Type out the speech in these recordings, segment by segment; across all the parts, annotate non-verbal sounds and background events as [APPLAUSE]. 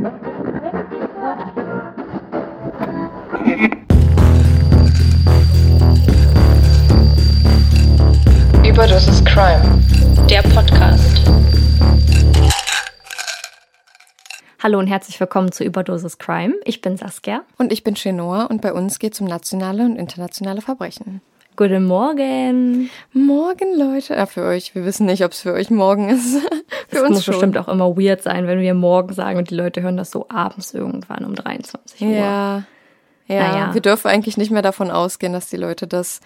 Überdosis Crime. Der Podcast. Hallo und herzlich willkommen zu Überdosis Crime. Ich bin Saskia. Und ich bin Chenoa und bei uns geht es um nationale und internationale Verbrechen. Guten Morgen. Morgen, Leute. Ja, für euch. Wir wissen nicht, ob es für euch morgen ist. [LAUGHS] für es uns muss schon. bestimmt auch immer weird sein, wenn wir morgen sagen und die Leute hören das so abends irgendwann um 23 Uhr. Ja. Ja, Naja. wir dürfen eigentlich nicht mehr davon ausgehen, dass die Leute das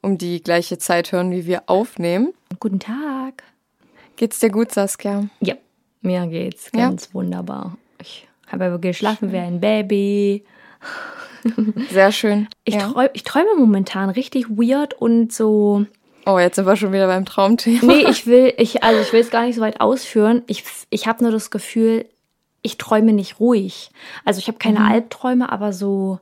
um die gleiche Zeit hören, wie wir aufnehmen. Guten Tag. Geht's dir gut, Saskia? Ja, mir geht's Ja. ganz wunderbar. Ich habe ja geschlafen wie ein Baby. [LAUGHS] Sehr schön. Ich, ja. träum, ich träume momentan richtig weird und so. Oh, jetzt sind wir schon wieder beim Traumthema. Nee, ich will, ich, also ich will es gar nicht so weit ausführen. Ich, ich habe nur das Gefühl, ich träume nicht ruhig. Also ich habe keine Albträume, aber so,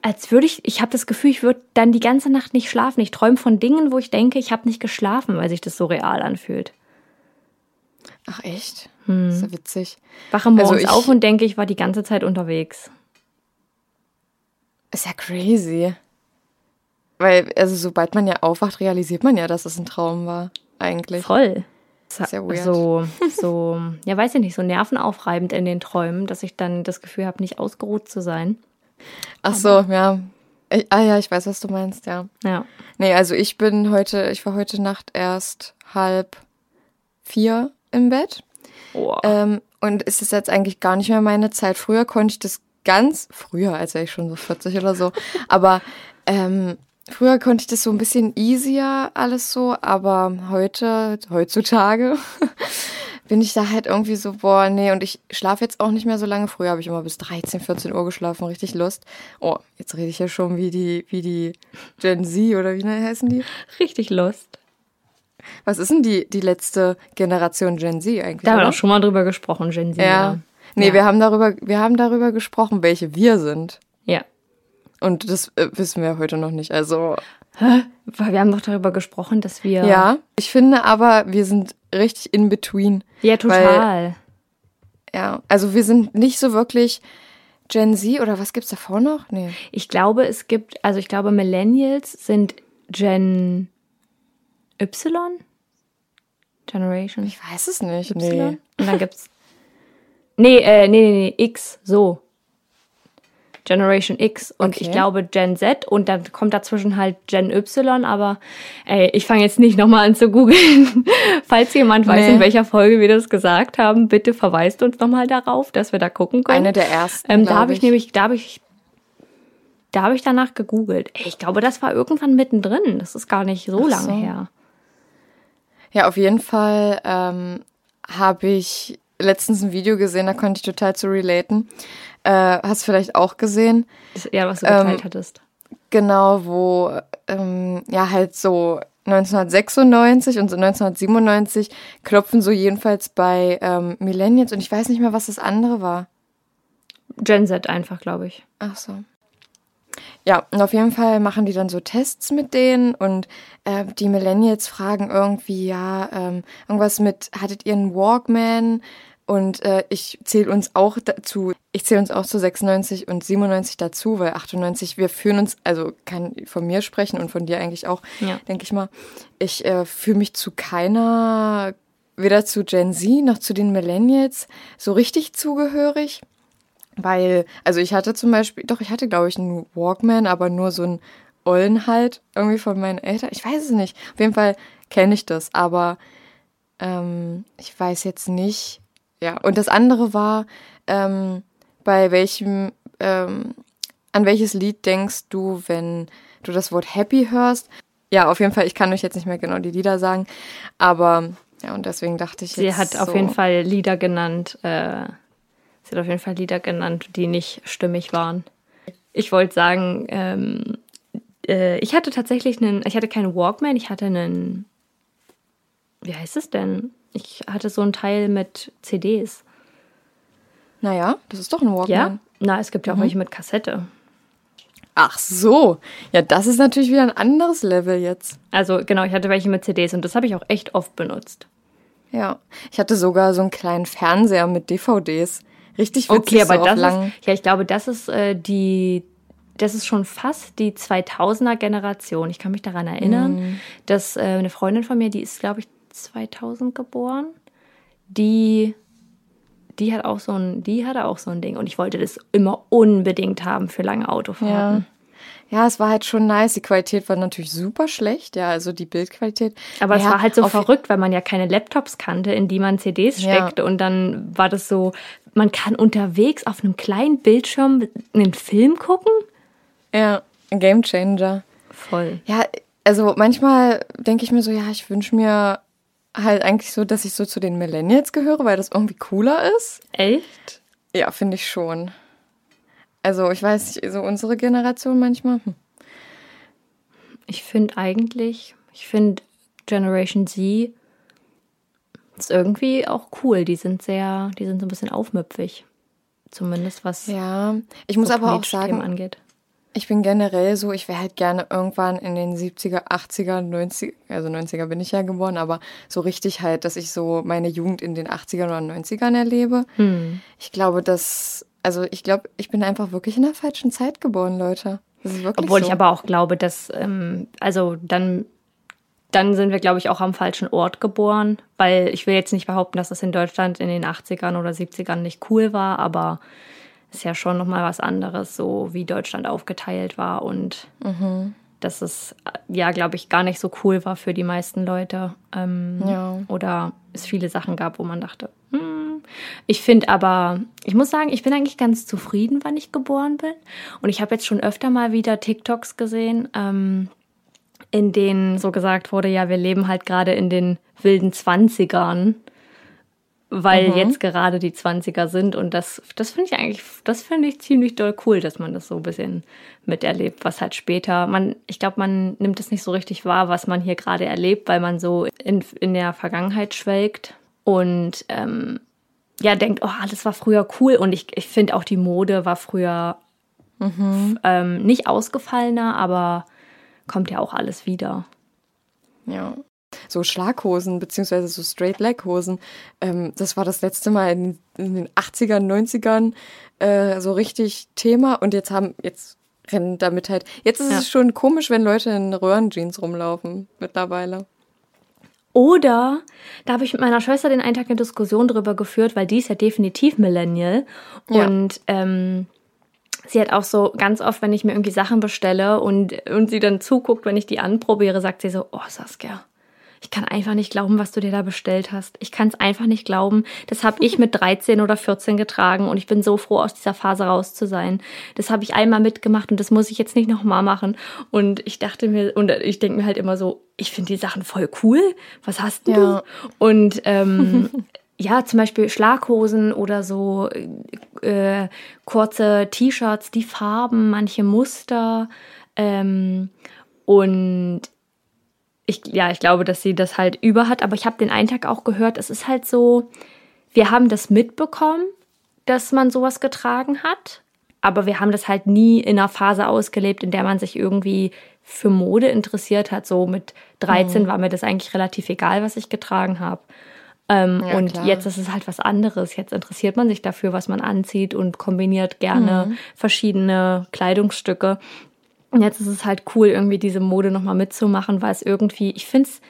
als würde ich, ich habe das Gefühl, ich würde dann die ganze Nacht nicht schlafen. Ich träume von Dingen, wo ich denke, ich habe nicht geschlafen, weil sich das so real anfühlt. Ach, echt? Das ist ja witzig. Wache morgens Also ich- auf und denke, ich war die ganze Zeit unterwegs. Ist ja crazy. Weil, also sobald man ja aufwacht, realisiert man ja, dass es ein Traum war. Eigentlich. Voll. Sehr weird. So, so, ja, weiß ich nicht, so nervenaufreibend in den Träumen, dass ich dann das Gefühl habe, nicht ausgeruht zu sein. Ach so, ja. Ich, ah ja, ich weiß, was du meinst, ja. Ja. Nee, also ich bin heute, ich war heute Nacht erst halb vier im Bett. Oh. Ähm, und es ist jetzt eigentlich gar nicht mehr meine Zeit. Früher konnte ich das ganz, früher, als wäre ich schon so 40 oder so, aber ähm, früher konnte ich das so ein bisschen easier alles so, aber heute, heutzutage [LAUGHS] bin ich da halt irgendwie so, boah, nee, und ich schlafe jetzt auch nicht mehr so lange. Früher habe ich immer bis 13, 14 Uhr geschlafen, richtig Lust. Oh, jetzt rede ich ja schon wie die, wie die Gen Z oder wie heißen die? Richtig Lust. Was ist denn die, die letzte Generation Gen Z eigentlich? Da haben wir auch schon mal drüber gesprochen, Gen Z. Ja. Nee, Ja. wir haben darüber, wir haben darüber gesprochen, welche wir sind. Ja. Und das äh, wissen wir heute noch nicht. Also, Weil Wir haben doch darüber gesprochen, dass wir. ja. Ich finde aber, wir sind richtig in between. Ja, total. Ja. Also, wir sind nicht so wirklich Gen Z oder was gibt's davor noch? Nee. Ich glaube, es gibt, also ich glaube, Millennials sind Gen Y? Generation Ich weiß es nicht. Y? Nee. Und dann gibt's. Nee, äh, nee, nee, nee, X, so. Generation X und Okay. ich glaube Gen Z und dann kommt dazwischen halt Gen Y, aber ey, ich fange jetzt nicht nochmal an zu googeln. [LAUGHS] Falls jemand weiß, Nee. in welcher Folge wir das gesagt haben, bitte verweist uns nochmal darauf, dass wir da gucken können. Eine der ersten. Ähm, da habe ich nämlich, da habe ich, da habe ich danach gegoogelt. Ey, ich glaube, das war irgendwann mittendrin. Das ist gar nicht so Ach lange so. her. Ja, auf jeden Fall ähm, habe ich letztens ein Video gesehen, da konnte ich total zu relaten. Äh, hast vielleicht auch gesehen. Ja, was du Ähm, geteilt hattest. Genau, wo ähm, ja halt so 1996 und so 1997 klopfen so jedenfalls bei ähm, Millennials und ich weiß nicht mehr, was das andere war. Gen Z einfach, glaube ich. Ach so. Ja, und auf jeden Fall machen die dann so Tests mit denen und äh, die Millennials fragen irgendwie, ja, ähm, irgendwas mit, hattet ihr einen Walkman? Und äh, ich zähle uns auch dazu, ich zähle uns auch zu 96 und 97 dazu, weil 98, wir fühlen uns, also kann von mir sprechen und von dir eigentlich auch, Ja. denke ich mal, ich äh, fühle mich zu keiner, weder zu Gen Z noch zu den Millennials so richtig zugehörig. Weil, also ich hatte zum Beispiel, doch, ich hatte, glaube ich, einen Walkman, aber nur so einen Ollen halt, irgendwie von meinen Eltern. Ich weiß es nicht. Auf jeden Fall kenne ich das, aber ähm, ich weiß jetzt nicht. Ja, und das andere war, ähm, bei welchem, ähm, an welches Lied denkst du, wenn du das Wort happy hörst? Ja, auf jeden Fall, ich kann euch jetzt nicht mehr genau die Lieder sagen, aber ja, und deswegen dachte ich Sie hat auf so, jeden Fall Lieder genannt. Äh, sie hat auf jeden Fall Lieder genannt, die nicht stimmig waren. Ich wollte sagen, ähm, äh, ich hatte tatsächlich einen, ich hatte keinen Walkman, ich hatte einen, wie heißt es denn? Ich hatte so ein Teil mit CDs. Naja, das ist doch ein Walkman. Ja? Na, es gibt ja auch welche mit Kassette. Ach so. Ja, das ist natürlich wieder ein anderes Level jetzt. Also genau, ich hatte welche mit CDs und das habe ich auch echt oft benutzt. Ja. Ich hatte sogar so einen kleinen Fernseher mit DVDs. richtig witzig. Okay, aber so das lang. ist, ja, ich glaube, das ist äh, die, das ist schon fast die 2000er Generation. Ich kann mich daran erinnern, Mhm. dass äh, eine Freundin von mir, die ist, glaube ich, 2000 geboren, die, die hat auch so ein, die hatte auch so ein Ding und ich wollte das immer unbedingt haben für lange Autofahrten. Ja, es war halt schon nice. Die Qualität war natürlich super schlecht, ja, also die Bildqualität. Aber es ja, war halt so verrückt, weil man ja keine Laptops kannte, in die man CDs Ja. steckte. Und dann war das so, man kann unterwegs auf einem kleinen Bildschirm einen Film gucken. Ja, ein Game Changer. Voll. Ja, also manchmal denke ich mir so, ja, ich wünsche mir halt eigentlich so, dass ich so zu den Millennials gehöre, weil das irgendwie cooler ist. Echt? Ja, finde ich schon. Also ich weiß nicht, so unsere Generation manchmal. Hm. Ich finde eigentlich, ich finde Generation Z ist irgendwie auch cool. Die sind sehr, die sind so ein bisschen aufmüpfig. Zumindest was Ja, ich muss so aber auch sagen, angeht. Ich bin generell so, ich wäre halt gerne irgendwann in den 70er, 80er, 90er, also 90er bin ich ja geboren, aber so richtig halt, dass ich so meine Jugend in den 80ern oder 90ern erlebe. Ich glaube, dass, also ich glaube, ich bin einfach wirklich in der falschen Zeit geboren, Leute. Das ist wirklich Obwohl so. ich aber auch glaube, dass, ähm, also dann, dann sind wir, glaube ich, auch am falschen Ort geboren, weil ich will jetzt nicht behaupten, dass das in Deutschland in den 80ern oder 70ern nicht cool war, aber ist ja schon nochmal was anderes, so wie Deutschland aufgeteilt war und dass es, äh, ja, glaube ich, gar nicht so cool war für die meisten Leute. Ähm, Ja. Oder es viele Sachen gab, wo man dachte, hm. ich finde aber, ich muss sagen, ich bin eigentlich ganz zufrieden, wann ich geboren bin. Und ich habe jetzt schon öfter mal wieder TikToks gesehen, ähm, in denen so gesagt wurde, ja, wir leben halt gerade in den wilden Zwanzigern, weil Mhm. jetzt gerade die Zwanziger sind. Und das, das finde ich eigentlich, das finde ich ziemlich doll cool, dass man das so ein bisschen miterlebt, was halt später, man, ich glaube, man nimmt es nicht so richtig wahr, was man hier gerade erlebt, weil man so in, in der Vergangenheit schwelgt und ähm, ja, denkt, oh, alles war früher cool. Und ich, ich finde auch die Mode war früher ähm, nicht ausgefallener, aber kommt ja auch alles wieder. Ja. So Schlaghosen, beziehungsweise so Straight Leg Hosen. Ähm, das war das letzte Mal in, in den 80ern, 90ern äh, so richtig Thema. Und jetzt haben, jetzt rennen damit halt. Jetzt ist Ja. es schon komisch, wenn Leute in Röhrenjeans rumlaufen mittlerweile. Oder, da habe ich mit meiner Schwester den einen Tag eine Diskussion drüber geführt, weil die ist ja definitiv Millennial. Ja. Und ähm, sie hat auch so ganz oft, wenn ich mir irgendwie Sachen bestelle und, und sie dann zuguckt, wenn ich die anprobiere, sagt sie so, oh Saskia, ich kann einfach nicht glauben, was du dir da bestellt hast. Ich kann es einfach nicht glauben. Das habe ich mit 13 oder 14 getragen und ich bin so froh, aus dieser Phase raus zu sein. Das habe ich einmal mitgemacht und das muss ich jetzt nicht nochmal machen. Und ich dachte mir, und ich denke mir halt immer so, ich finde die Sachen voll cool. Was hast denn Ja. du? Und ähm, [LAUGHS] ja, zum Beispiel Schlaghosen oder so äh, kurze T-Shirts, die Farben, manche Muster. Ähm, und ich, ja, ich glaube, dass sie das halt über hat, aber ich habe den einen Tag auch gehört, es ist halt so, wir haben das mitbekommen, dass man sowas getragen hat, aber wir haben das halt nie in einer Phase ausgelebt, in der man sich irgendwie für Mode interessiert hat. So mit 13 war mir das eigentlich relativ egal, was ich getragen habe. Ähm, Ja, und klar. jetzt ist es halt was anderes. Jetzt interessiert man sich dafür, was man anzieht und kombiniert gerne verschiedene Kleidungsstücke. Und jetzt ist es halt cool, irgendwie diese Mode nochmal mitzumachen, weil es irgendwie, ich finde es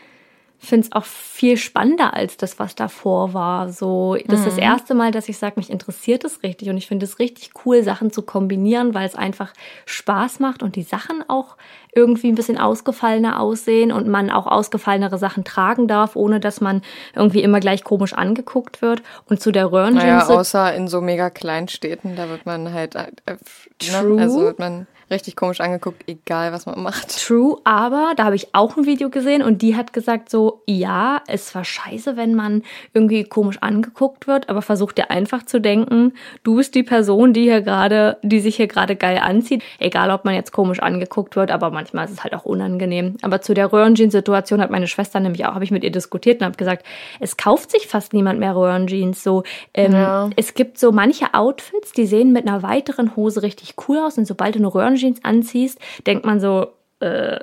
finde es auch viel spannender als das, was davor war. So, das ist das erste Mal, dass ich sage, mich interessiert es richtig und ich finde es richtig cool, Sachen zu kombinieren, weil es einfach Spaß macht und die Sachen auch irgendwie ein bisschen ausgefallener aussehen und man auch ausgefallenere Sachen tragen darf, ohne dass man irgendwie immer gleich komisch angeguckt wird. Und zu der Röhrenjeans. Naja, außer in so mega kleinen Städten, da wird man halt, äh, äh, True. ne? also wird man richtig komisch angeguckt, egal was man macht. True, aber da habe ich auch ein Video gesehen und die hat gesagt so, ja, es war scheiße, wenn man irgendwie komisch angeguckt wird, aber versuch dir einfach zu denken, du bist die Person, die hier gerade, die sich hier gerade geil anzieht, egal ob man jetzt komisch angeguckt wird, aber manchmal ist es halt auch unangenehm. Aber zu der Röhrenjeans-Situation hat meine Schwester nämlich auch, habe ich mit ihr diskutiert und habe gesagt, es kauft sich fast niemand mehr Röhrenjeans. So, ähm, Ja. es gibt so manche Outfits, die sehen mit einer weiteren Hose richtig cool aus und sobald du eine Röhrenjeans anziehst, denkt man so, äh,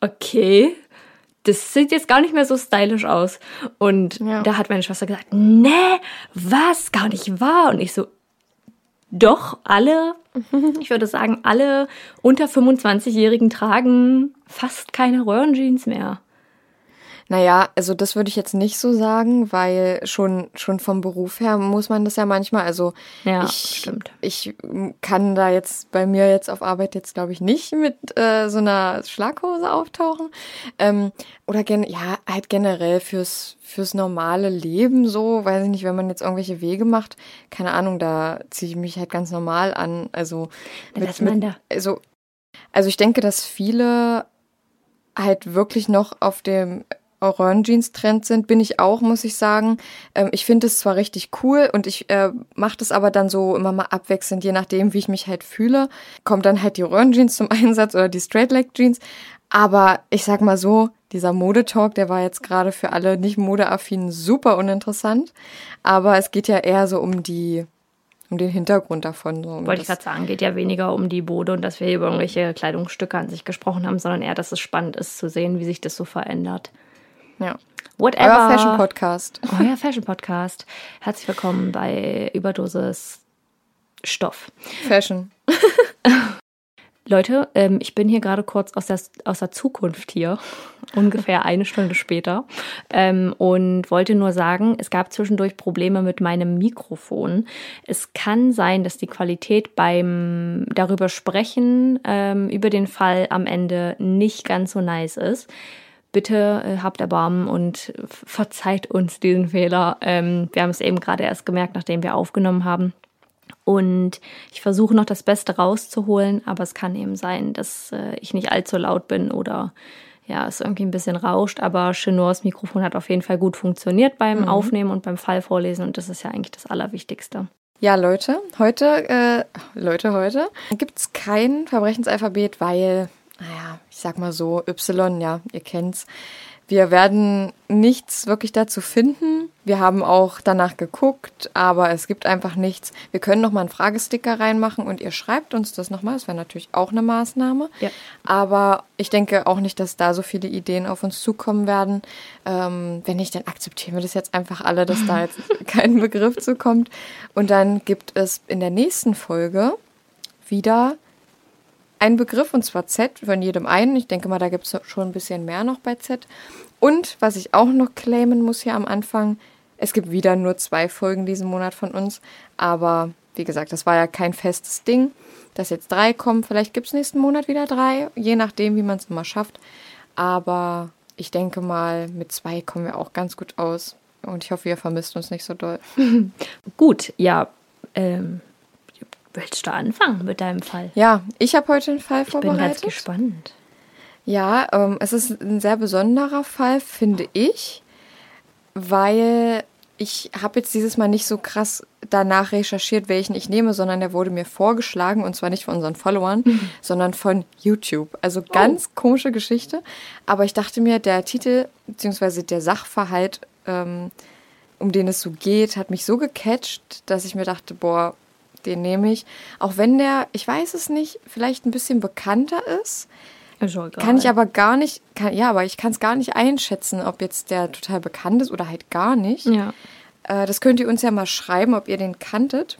okay, das sieht jetzt gar nicht mehr so stylisch aus. Und Ja. da hat meine Schwester gesagt, nee, was, gar nicht wahr. Und ich so, Doch, alle, [LAUGHS] ich würde sagen, alle unter 25-Jährigen tragen fast keine Röhrenjeans mehr. Naja, also das würde ich jetzt nicht so sagen, weil schon, schon vom Beruf her muss man das ja manchmal. Also Ja, ich, stimmt. ich kann da jetzt bei mir jetzt auf Arbeit jetzt, glaube ich, nicht mit äh, so einer Schlaghose auftauchen. Ähm, oder gen ja, halt generell fürs, fürs normale Leben so, weiß ich nicht, wenn man jetzt irgendwelche Wege macht, keine Ahnung, da ziehe ich mich halt ganz normal an. Also Dass man da also, also ich denke, dass viele halt wirklich noch auf dem Orange-Jeans-Trend sind, bin ich auch, muss ich sagen. Ähm, ich finde es zwar richtig cool und ich äh, mache das aber dann so immer mal abwechselnd, je nachdem, wie ich mich halt fühle. Kommt dann halt die Orange-Jeans zum [LAUGHS] Einsatz oder die Straight-Leg-Jeans. Aber ich sag mal so, dieser Modetalk, der war jetzt gerade für alle nicht modeaffinen super uninteressant. Aber es geht ja eher so um die, um den Hintergrund davon. So, um Wollte ich gerade sagen, geht ja weniger um die Mode und dass wir hier über irgendwelche Kleidungsstücke an sich gesprochen haben, sondern eher, dass es spannend ist zu sehen, wie sich das so verändert. Ja. Whatever. Euer Fashion-Podcast. [LAUGHS] Euer Fashion Podcast. Herzlich willkommen bei Überdosis Stoff. Fashion. [LAUGHS] Leute, ähm, ich bin hier gerade kurz aus der, aus der Zukunft hier, [LAUGHS] ungefähr eine Stunde später, ähm, und wollte nur sagen, es gab zwischendurch Probleme mit meinem Mikrofon. Es kann sein, dass die Qualität beim darüber sprechen, ähm, über den Fall am Ende nicht ganz so nice ist. Bitte äh, habt Erbarmen und verzeiht uns diesen Fehler. Ähm, wir haben es eben gerade erst gemerkt, nachdem wir aufgenommen haben. Und ich versuche noch das Beste rauszuholen, aber es kann eben sein, dass äh, ich nicht allzu laut bin oder ja, es irgendwie ein bisschen rauscht. Aber Chenors Mikrofon hat auf jeden Fall gut funktioniert beim Aufnehmen und beim Fall vorlesen und das ist ja eigentlich das Allerwichtigste. Ja, Leute, heute, äh, Leute, heute gibt's kein Verbrechensalphabet, weil, naja, ich sag mal so, Y, ja, ihr kennt's. Wir werden nichts wirklich dazu finden. Wir haben auch danach geguckt, aber es gibt einfach nichts. Wir können noch mal einen Fragesticker reinmachen und ihr schreibt uns das nochmal. Das wäre natürlich auch eine Maßnahme. Ja. Aber ich denke auch nicht, dass da so viele Ideen auf uns zukommen werden. Ähm, wenn nicht, dann akzeptieren wir das jetzt einfach alle, dass da jetzt [LAUGHS] kein Begriff zukommt. Und dann gibt es in der nächsten Folge wieder einen Begriff, und zwar Z, von jedem einen. Ich denke mal, da gibt es schon ein bisschen mehr noch bei Z. Und was ich auch noch claimen muss hier am Anfang, es gibt wieder nur zwei Folgen diesen Monat von uns. Aber wie gesagt, das war ja kein festes Ding, dass jetzt drei kommen. Vielleicht gibt es nächsten Monat wieder drei, je nachdem, wie man es immer schafft. Aber ich denke mal, mit zwei kommen wir auch ganz gut aus. Und ich hoffe, ihr vermisst uns nicht so doll. [LAUGHS] Gut, ja, ähm, willst du anfangen mit deinem Fall? Ja, ich habe heute einen Fall Ich bin vorbereitet. ganz gespannt. Ja, ähm, es ist ein sehr besonderer Fall, finde ich, weil ich habe jetzt dieses Mal nicht so krass danach recherchiert, welchen ich nehme, sondern der wurde mir vorgeschlagen und zwar nicht von unseren Followern, [LAUGHS] sondern von YouTube. Also ganz komische Geschichte. Aber ich dachte mir, der Titel bzw. der Sachverhalt, ähm, um den es so geht, hat mich so gecatcht, dass ich mir dachte, boah, den nehme ich. Auch wenn der, ich weiß es nicht, vielleicht ein bisschen bekannter ist. Ist. Kann ich aber gar nicht, kann, ja, aber ich kann es gar nicht einschätzen, ob jetzt der total bekannt ist oder halt gar nicht. Ja. Äh, das könnt ihr uns ja mal schreiben, ob ihr den kanntet.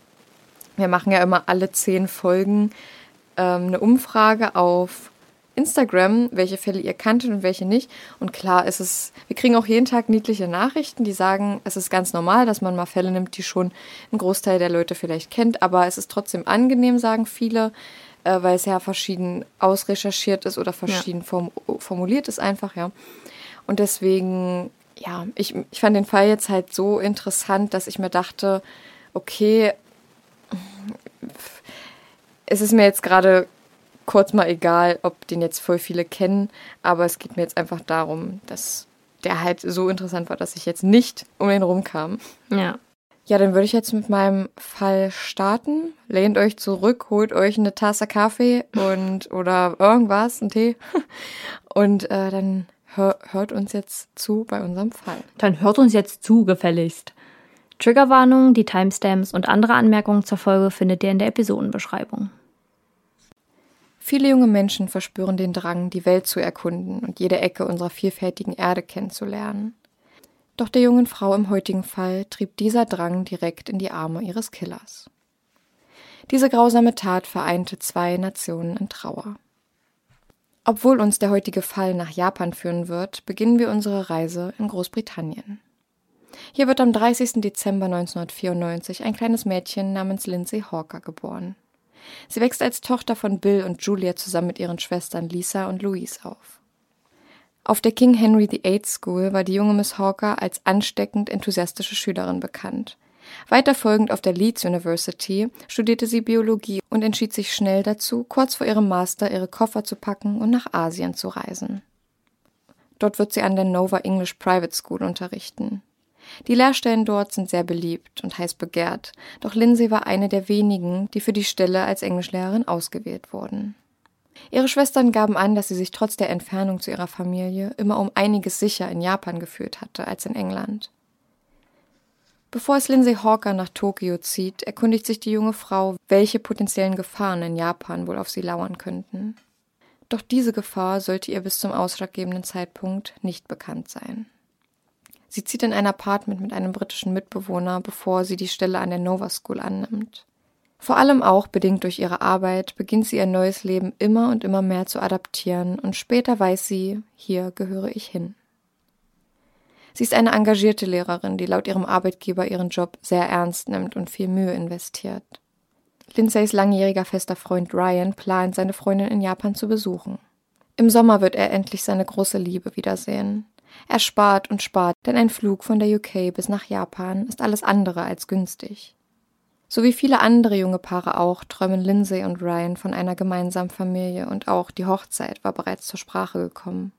Wir machen ja immer alle zehn Folgen ähm, eine Umfrage auf Instagram, welche Fälle ihr kanntet und welche nicht. Und klar ist es, wir kriegen auch jeden Tag niedliche Nachrichten, die sagen, es ist ganz normal, dass man mal Fälle nimmt, die schon ein Großteil der Leute vielleicht kennt, aber es ist trotzdem angenehm, sagen viele, äh, weil es ja verschieden ausrecherchiert ist oder verschieden form formuliert ist einfach, ja. Und deswegen, ja, ich, ich fand den Fall jetzt halt so interessant, dass ich mir dachte, okay, es ist mir jetzt gerade kurz mal egal, ob den jetzt voll viele kennen, aber es geht mir jetzt einfach darum, dass der halt so interessant war, dass ich jetzt nicht um ihn rumkam. Ja. Ja, dann würde ich jetzt mit meinem Fall starten. Lehnt euch zurück, holt euch eine Tasse Kaffee und [LAUGHS] oder irgendwas, einen Tee. [LAUGHS] Und äh, dann hör, hört uns jetzt zu bei unserem Fall. Dann hört uns jetzt zu, gefälligst. Triggerwarnung, die Timestamps und andere Anmerkungen zur Folge findet ihr in der Episodenbeschreibung. Viele junge Menschen verspüren den Drang, die Welt zu erkunden und jede Ecke unserer vielfältigen Erde kennenzulernen. Doch der jungen Frau im heutigen Fall trieb dieser Drang direkt in die Arme ihres Killers. Diese grausame Tat vereinte zwei Nationen in Trauer. Obwohl uns der heutige Fall nach Japan führen wird, beginnen wir unsere Reise in Großbritannien. Hier wird am 30. Dezember 1994 ein kleines Mädchen namens Lindsay Hawker geboren. Sie wächst als Tochter von Bill und Julia zusammen mit ihren Schwestern Lisa und Louise auf. Auf der King Henry VIII School war die junge Miss Hawker als ansteckend enthusiastische Schülerin bekannt. Weiter folgend auf der Leeds University studierte sie Biologie und entschied sich schnell dazu, kurz vor ihrem Master ihre Koffer zu packen und nach Asien zu reisen. Dort wird sie an der Nova English Private School unterrichten. Die Lehrstellen dort sind sehr beliebt und heiß begehrt, doch Lindsay war eine der wenigen, die für die Stelle als Englischlehrerin ausgewählt wurden. Ihre Schwestern gaben an, dass sie sich trotz der Entfernung zu ihrer Familie immer um einiges sicher in Japan gefühlt hatte als in England. Bevor es Lindsay Hawker nach Tokio zieht, erkundigt sich die junge Frau, welche potenziellen Gefahren in Japan wohl auf sie lauern könnten. Doch diese Gefahr sollte ihr bis zum ausschlaggebenden Zeitpunkt nicht bekannt sein. Sie zieht in ein Apartment mit einem britischen Mitbewohner, bevor sie die Stelle an der Nova School annimmt. Vor allem auch bedingt durch ihre Arbeit beginnt sie ihr neues Leben immer und immer mehr zu adaptieren und später weiß sie, hier gehöre ich hin. Sie ist eine engagierte Lehrerin, die laut ihrem Arbeitgeber ihren Job sehr ernst nimmt und viel Mühe investiert. Lindsays langjähriger fester Freund Ryan plant, seine Freundin in Japan zu besuchen. Im Sommer wird er endlich seine große Liebe wiedersehen. Er spart und spart, denn ein Flug von der UK bis nach Japan ist alles andere als günstig. So wie viele andere junge Paare auch, träumen Lindsay und Ryan von einer gemeinsamen Familie und auch die Hochzeit war bereits zur Sprache gekommen.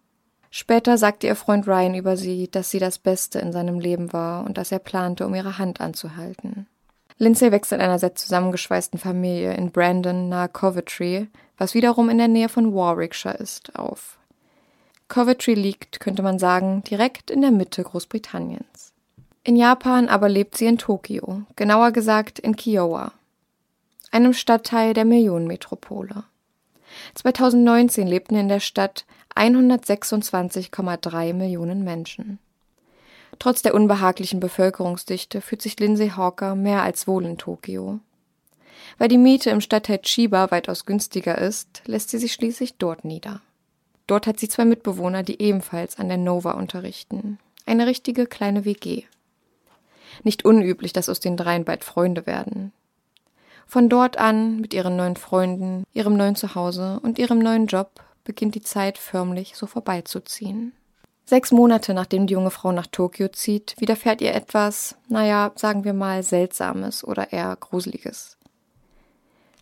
Später sagte ihr Freund Ryan über sie, dass sie das Beste in seinem Leben war und dass er plante, um ihre Hand anzuhalten. Lindsay wächst in einer sehr zusammengeschweißten Familie in Brandon nahe Coventry, was wiederum in der Nähe von Warwickshire ist, auf. Coventry liegt, könnte man sagen, direkt in der Mitte Großbritanniens. In Japan aber lebt sie in Tokio, genauer gesagt in Kiowa, einem Stadtteil der Millionenmetropole. 2019 lebten in der Stadt 126,3 Millionen Menschen. Trotz der unbehaglichen Bevölkerungsdichte fühlt sich Lindsay Hawker mehr als wohl in Tokio. Weil die Miete im Stadtteil Chiba weitaus günstiger ist, lässt sie sich schließlich dort nieder. Dort hat sie zwei Mitbewohner, die ebenfalls an der Nova unterrichten. Eine richtige kleine WG. Nicht unüblich, dass aus den dreien bald Freunde werden. Von dort an, mit ihren neuen Freunden, ihrem neuen Zuhause und ihrem neuen Job, beginnt die Zeit förmlich so vorbeizuziehen. Sechs Monate nachdem die junge Frau nach Tokio zieht, widerfährt ihr etwas, naja, sagen wir mal, Seltsames oder eher Gruseliges.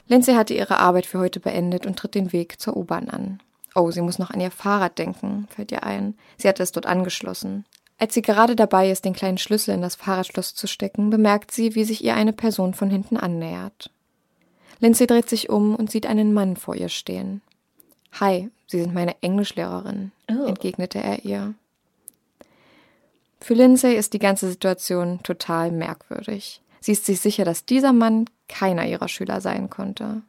Lindsay hatte ihre Arbeit für heute beendet und tritt den Weg zur U-Bahn an. Oh, sie muss noch an ihr Fahrrad denken, fällt ihr ein. Sie hatte es dort angeschlossen. Als sie gerade dabei ist, den kleinen Schlüssel in das Fahrradschloss zu stecken, bemerkt sie, wie sich ihr eine Person von hinten annähert. Lindsay dreht sich um und sieht einen Mann vor ihr stehen. Hi, Sie sind meine Englischlehrerin, oh. entgegnete er ihr. Für Lindsay ist die ganze Situation total merkwürdig. Sie ist sich sicher, dass dieser Mann keiner ihrer Schüler sein konnte.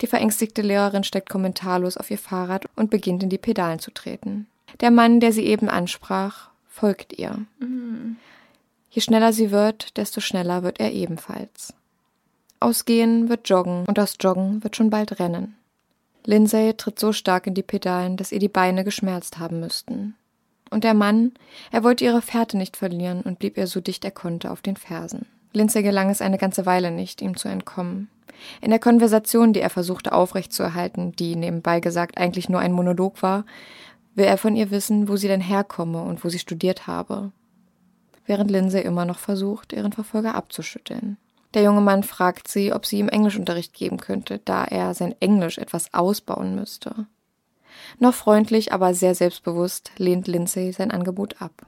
Die verängstigte Lehrerin steckt kommentarlos auf ihr Fahrrad und beginnt in die Pedalen zu treten. Der Mann, der sie eben ansprach, folgt ihr. Mhm. Je schneller sie wird, desto schneller wird er ebenfalls. Ausgehen wird Joggen und aus Joggen wird schon bald Rennen. Lindsay tritt so stark in die Pedalen, dass ihr die Beine geschmerzt haben müssten. Und der Mann, er wollte ihre Fährte nicht verlieren und blieb ihr so dicht er konnte auf den Fersen. Lindsay gelang es eine ganze Weile nicht, ihm zu entkommen. In der Konversation, die er versuchte aufrechtzuerhalten, die nebenbei gesagt eigentlich nur ein Monolog war, will er von ihr wissen, wo sie denn herkomme und wo sie studiert habe. Während Lindsay immer noch versucht, ihren Verfolger abzuschütteln. Der junge Mann fragt sie, ob sie ihm Englischunterricht geben könnte, da er sein Englisch etwas ausbauen müsste. Noch freundlich, aber sehr selbstbewusst lehnt Lindsay sein Angebot ab.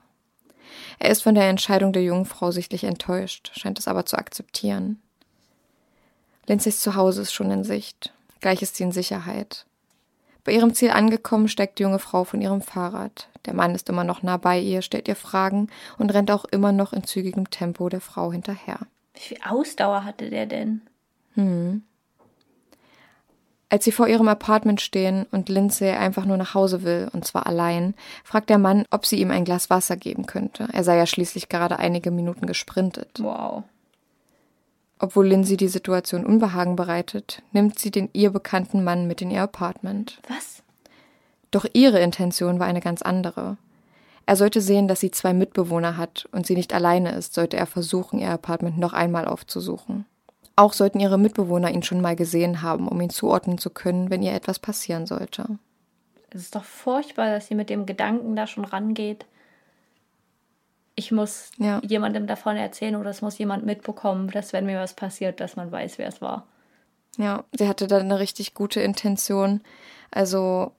Er ist von der Entscheidung der jungen Frau sichtlich enttäuscht, scheint es aber zu akzeptieren. Lindsays Zuhause ist schon in Sicht. Gleich ist sie in Sicherheit. Bei ihrem Ziel angekommen, steigt die junge Frau von ihrem Fahrrad. Der Mann ist immer noch nah bei ihr, stellt ihr Fragen und rennt auch immer noch in zügigem Tempo der Frau hinterher. Wie viel Ausdauer hatte der denn? Hm. Als sie vor ihrem Apartment stehen und Lindsay einfach nur nach Hause will, und zwar allein, fragt der Mann, ob sie ihm ein Glas Wasser geben könnte. Er sei ja schließlich gerade einige Minuten gesprintet. Wow. Obwohl Lindsay die Situation Unbehagen bereitet, nimmt sie den ihr bekannten Mann mit in ihr Apartment. Was? Doch ihre Intention war eine ganz andere. Er sollte sehen, dass sie zwei Mitbewohner hat und sie nicht alleine ist, sollte er versuchen, ihr Apartment noch einmal aufzusuchen. Auch sollten ihre Mitbewohner ihn schon mal gesehen haben, um ihn zuordnen zu können, wenn ihr etwas passieren sollte. Es ist doch furchtbar, dass sie mit dem Gedanken da schon rangeht. Ich muss ja. jemandem davon erzählen oder es muss jemand mitbekommen, dass wenn mir was passiert, dass man weiß, wer es war. Ja, sie hatte da eine richtig gute Intention. Also,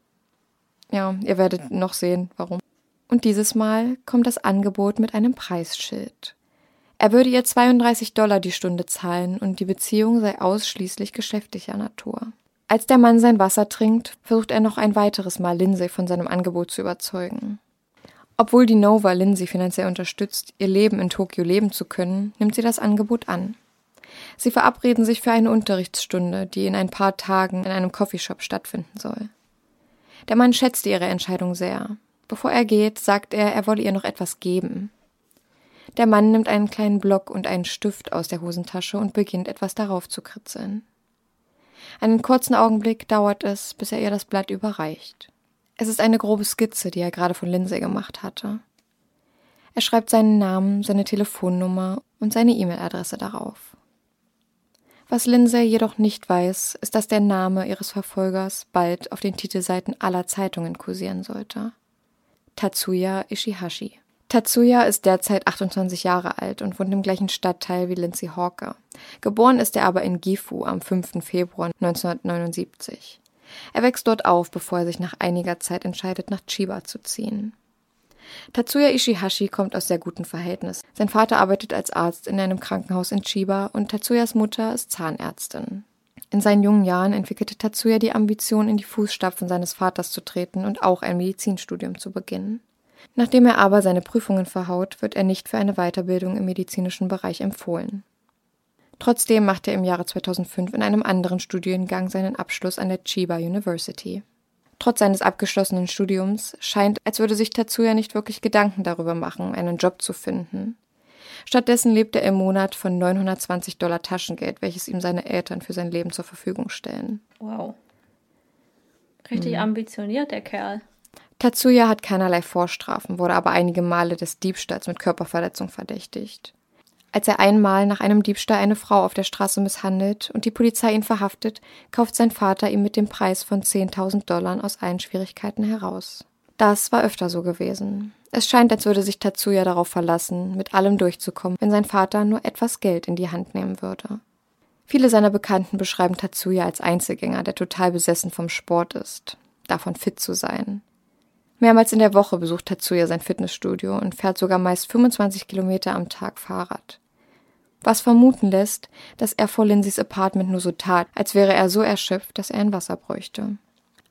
ja, ihr werdet noch sehen, warum. Und dieses Mal kommt das Angebot mit einem Preisschild. Er würde ihr 32 Dollar die Stunde zahlen und die Beziehung sei ausschließlich geschäftlicher Natur. Als der Mann sein Wasser trinkt, versucht er noch ein weiteres Mal Lindsay von seinem Angebot zu überzeugen. Obwohl die Nova Lindsay finanziell unterstützt, ihr Leben in Tokio leben zu können, nimmt sie das Angebot an. Sie verabreden sich für eine Unterrichtsstunde, die in ein paar Tagen in einem Coffeeshop stattfinden soll. Der Mann schätzte ihre Entscheidung sehr. Bevor er geht, sagt er, er wolle ihr noch etwas geben. Der Mann nimmt einen kleinen Block und einen Stift aus der Hosentasche und beginnt etwas darauf zu kritzeln. Einen kurzen Augenblick dauert es, bis er ihr das Blatt überreicht. Es ist eine grobe Skizze, die er gerade von Lindsay gemacht hatte. Er schreibt seinen Namen, seine Telefonnummer und seine E-Mail-Adresse darauf. Was Lindsay jedoch nicht weiß, ist, dass der Name ihres Verfolgers bald auf den Titelseiten aller Zeitungen kursieren sollte. Tatsuya Ishihashi. Tatsuya ist derzeit 28 Jahre alt und wohnt im gleichen Stadtteil wie Lindsay Hawker. Geboren ist er aber in Gifu am 5. Februar 1979. Er wächst dort auf, bevor er sich nach einiger Zeit entscheidet, nach Chiba zu ziehen. Tatsuya Ishihashi kommt aus sehr guten Verhältnissen. Sein Vater arbeitet als Arzt in einem Krankenhaus in Chiba und Tatsuyas Mutter ist Zahnärztin. In seinen jungen Jahren entwickelte Tatsuya die Ambition, in die Fußstapfen seines Vaters zu treten und auch ein Medizinstudium zu beginnen. Nachdem er aber seine Prüfungen verhaut, wird er nicht für eine Weiterbildung im medizinischen Bereich empfohlen. Trotzdem macht er im Jahre 2005 in einem anderen Studiengang seinen Abschluss an der Chiba University. Trotz seines abgeschlossenen Studiums scheint, als würde sich Tatsuya nicht wirklich Gedanken darüber machen, einen Job zu finden. Stattdessen lebt er im Monat von 920 Dollar Taschengeld, welches ihm seine Eltern für sein Leben zur Verfügung stellen. Wow. Richtig mhm. ambitioniert, der Kerl. Tatsuya hat keinerlei Vorstrafen, wurde aber einige Male des Diebstahls mit Körperverletzung verdächtigt. Als er einmal nach einem Diebstahl eine Frau auf der Straße misshandelt und die Polizei ihn verhaftet, kauft sein Vater ihn mit dem Preis von 10.000 Dollar aus allen Schwierigkeiten heraus. Das war öfter so gewesen. Es scheint, als würde sich Tatsuya darauf verlassen, mit allem durchzukommen, wenn sein Vater nur etwas Geld in die Hand nehmen würde. Viele seiner Bekannten beschreiben Tatsuya als Einzelgänger, der total besessen vom Sport ist, davon fit zu sein. Mehrmals in der Woche besucht Tatsuya sein Fitnessstudio und fährt sogar meist 25 Kilometer am Tag Fahrrad. Was vermuten lässt, dass er vor Lindsays Apartment nur so tat, als wäre er so erschöpft, dass er ein Wasser bräuchte.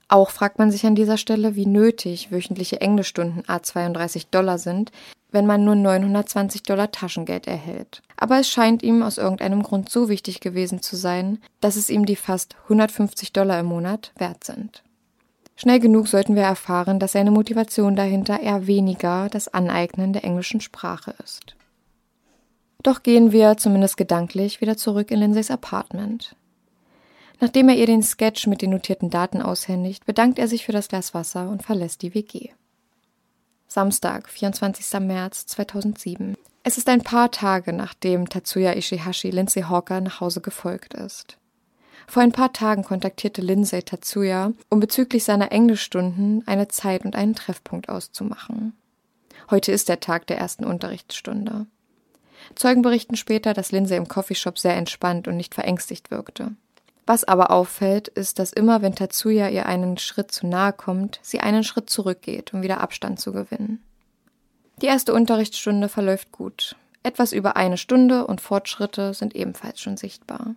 Auch fragt man sich an dieser Stelle, wie nötig wöchentliche Englischstunden A32 Dollar sind, wenn man nur 920 Dollar Taschengeld erhält. Aber es scheint ihm aus irgendeinem Grund so wichtig gewesen zu sein, dass es ihm die fast 150 Dollar im Monat wert sind. Schnell genug sollten wir erfahren, dass seine Motivation dahinter eher weniger das Aneignen der englischen Sprache ist. Doch gehen wir, zumindest gedanklich, wieder zurück in Lindsays Apartment. Nachdem er ihr den Sketch mit den notierten Daten aushändigt, bedankt er sich für das Glas Wasser und verlässt die WG. Samstag, 24. März 2007. Es ist ein paar Tage, nachdem Tatsuya Ishihashi Lindsay Hawker nach Hause gefolgt ist. Vor ein paar Tagen kontaktierte Lindsay Tatsuya, um bezüglich seiner Englischstunden eine Zeit und einen Treffpunkt auszumachen. Heute ist der Tag der ersten Unterrichtsstunde. Zeugen berichten später, dass Lindsay im Coffeeshop sehr entspannt und nicht verängstigt wirkte. Was aber auffällt, ist, dass immer, wenn Tatsuya ihr einen Schritt zu nahe kommt, sie einen Schritt zurückgeht, um wieder Abstand zu gewinnen. Die erste Unterrichtsstunde verläuft gut. Etwas über eine Stunde und Fortschritte sind ebenfalls schon sichtbar.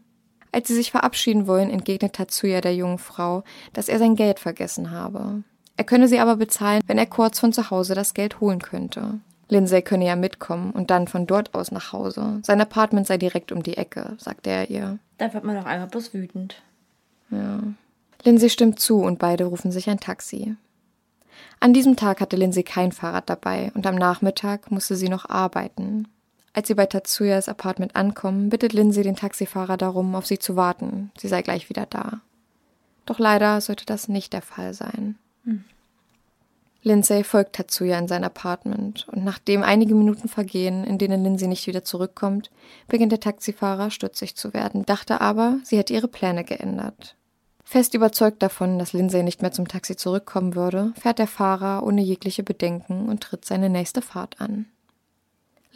Als sie sich verabschieden wollen, entgegnet Tatsuya der jungen Frau, dass er sein Geld vergessen habe. Er könne sie aber bezahlen, wenn er kurz von zu Hause das Geld holen könnte. Lindsay könne ja mitkommen und dann von dort aus nach Hause. Sein Apartment sei direkt um die Ecke, sagte er ihr. Da wird man doch einfach bloß wütend. Ja. Lindsay stimmt zu und beide rufen sich ein Taxi. An diesem Tag hatte Lindsay kein Fahrrad dabei und am Nachmittag musste sie noch arbeiten. Als sie bei Tatsuyas Apartment ankommen, bittet Lindsay den Taxifahrer darum, auf sie zu warten. Sie sei gleich wieder da. Doch leider sollte das nicht der Fall sein. Hm. Lindsay folgt Tatsuya in sein Apartment und nachdem einige Minuten vergehen, in denen Lindsay nicht wieder zurückkommt, beginnt der Taxifahrer stutzig zu werden, dachte aber, sie hätte ihre Pläne geändert. Fest überzeugt davon, dass Lindsay nicht mehr zum Taxi zurückkommen würde, fährt der Fahrer ohne jegliche Bedenken und tritt seine nächste Fahrt an.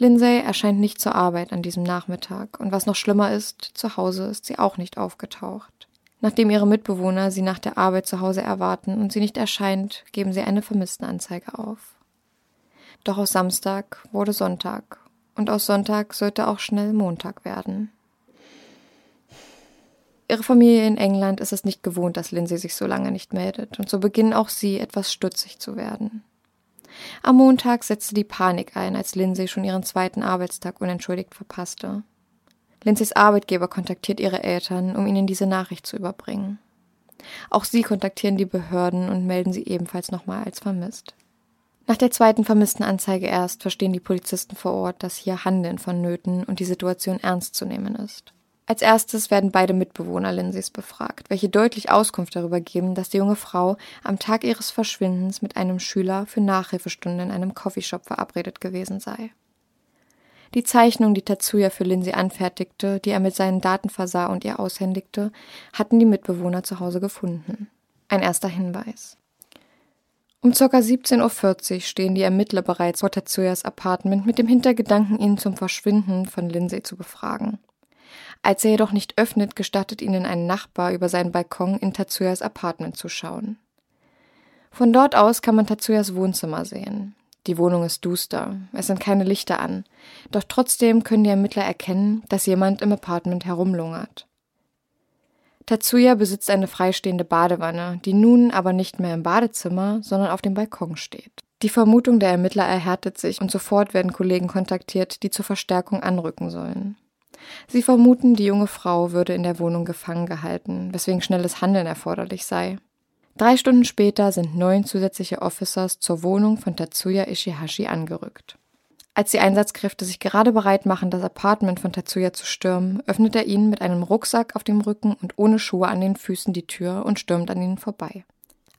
Lindsay erscheint nicht zur Arbeit an diesem Nachmittag und was noch schlimmer ist, zu Hause ist sie auch nicht aufgetaucht. Nachdem ihre Mitbewohner sie nach der Arbeit zu Hause erwarten und sie nicht erscheint, geben sie eine Vermisstenanzeige auf. Doch aus Samstag wurde Sonntag und aus Sonntag sollte auch schnell Montag werden. Ihre Familie in England ist es nicht gewohnt, dass Lindsay sich so lange nicht meldet, und so beginnen auch sie etwas stutzig zu werden. Am Montag setzte die Panik ein, als Lindsay schon ihren zweiten Arbeitstag unentschuldigt verpasste. Lindsays Arbeitgeber kontaktiert ihre Eltern, um ihnen diese Nachricht zu überbringen. Auch sie kontaktieren die Behörden und melden sie ebenfalls nochmal als vermisst. Nach der zweiten vermissten Anzeige erst verstehen die Polizisten vor Ort, dass hier Handeln vonnöten und die Situation ernst zu nehmen ist. Als erstes werden beide Mitbewohner Lindsays befragt, welche deutlich Auskunft darüber geben, dass die junge Frau am Tag ihres Verschwindens mit einem Schüler für Nachhilfestunden in einem Coffeeshop verabredet gewesen sei. Die Zeichnung, die Tatsuya für Lindsay anfertigte, die er mit seinen Daten versah und ihr aushändigte, hatten die Mitbewohner zu Hause gefunden. Ein erster Hinweis. Um ca. 17.40 Uhr stehen die Ermittler bereits vor Tatsuyas Apartment mit dem Hintergedanken, ihn zum Verschwinden von Lindsay zu befragen. Als er jedoch nicht öffnet, gestattet ihnen ein Nachbar über seinen Balkon in Tatsuyas Apartment zu schauen. Von dort aus kann man Tatsuyas Wohnzimmer sehen. Die Wohnung ist duster, es sind keine Lichter an, doch trotzdem können die Ermittler erkennen, dass jemand im Apartment herumlungert. Tatsuya besitzt eine freistehende Badewanne, die nun aber nicht mehr im Badezimmer, sondern auf dem Balkon steht. Die Vermutung der Ermittler erhärtet sich und sofort werden Kollegen kontaktiert, die zur Verstärkung anrücken sollen. Sie vermuten, die junge Frau würde in der Wohnung gefangen gehalten, weswegen schnelles Handeln erforderlich sei. Drei Stunden später sind neun zusätzliche Officers zur Wohnung von Tatsuya Ishihashi angerückt. Als die Einsatzkräfte sich gerade bereit machen, das Apartment von Tatsuya zu stürmen, öffnet er ihnen mit einem Rucksack auf dem Rücken und ohne Schuhe an den Füßen die Tür und stürmt an ihnen vorbei.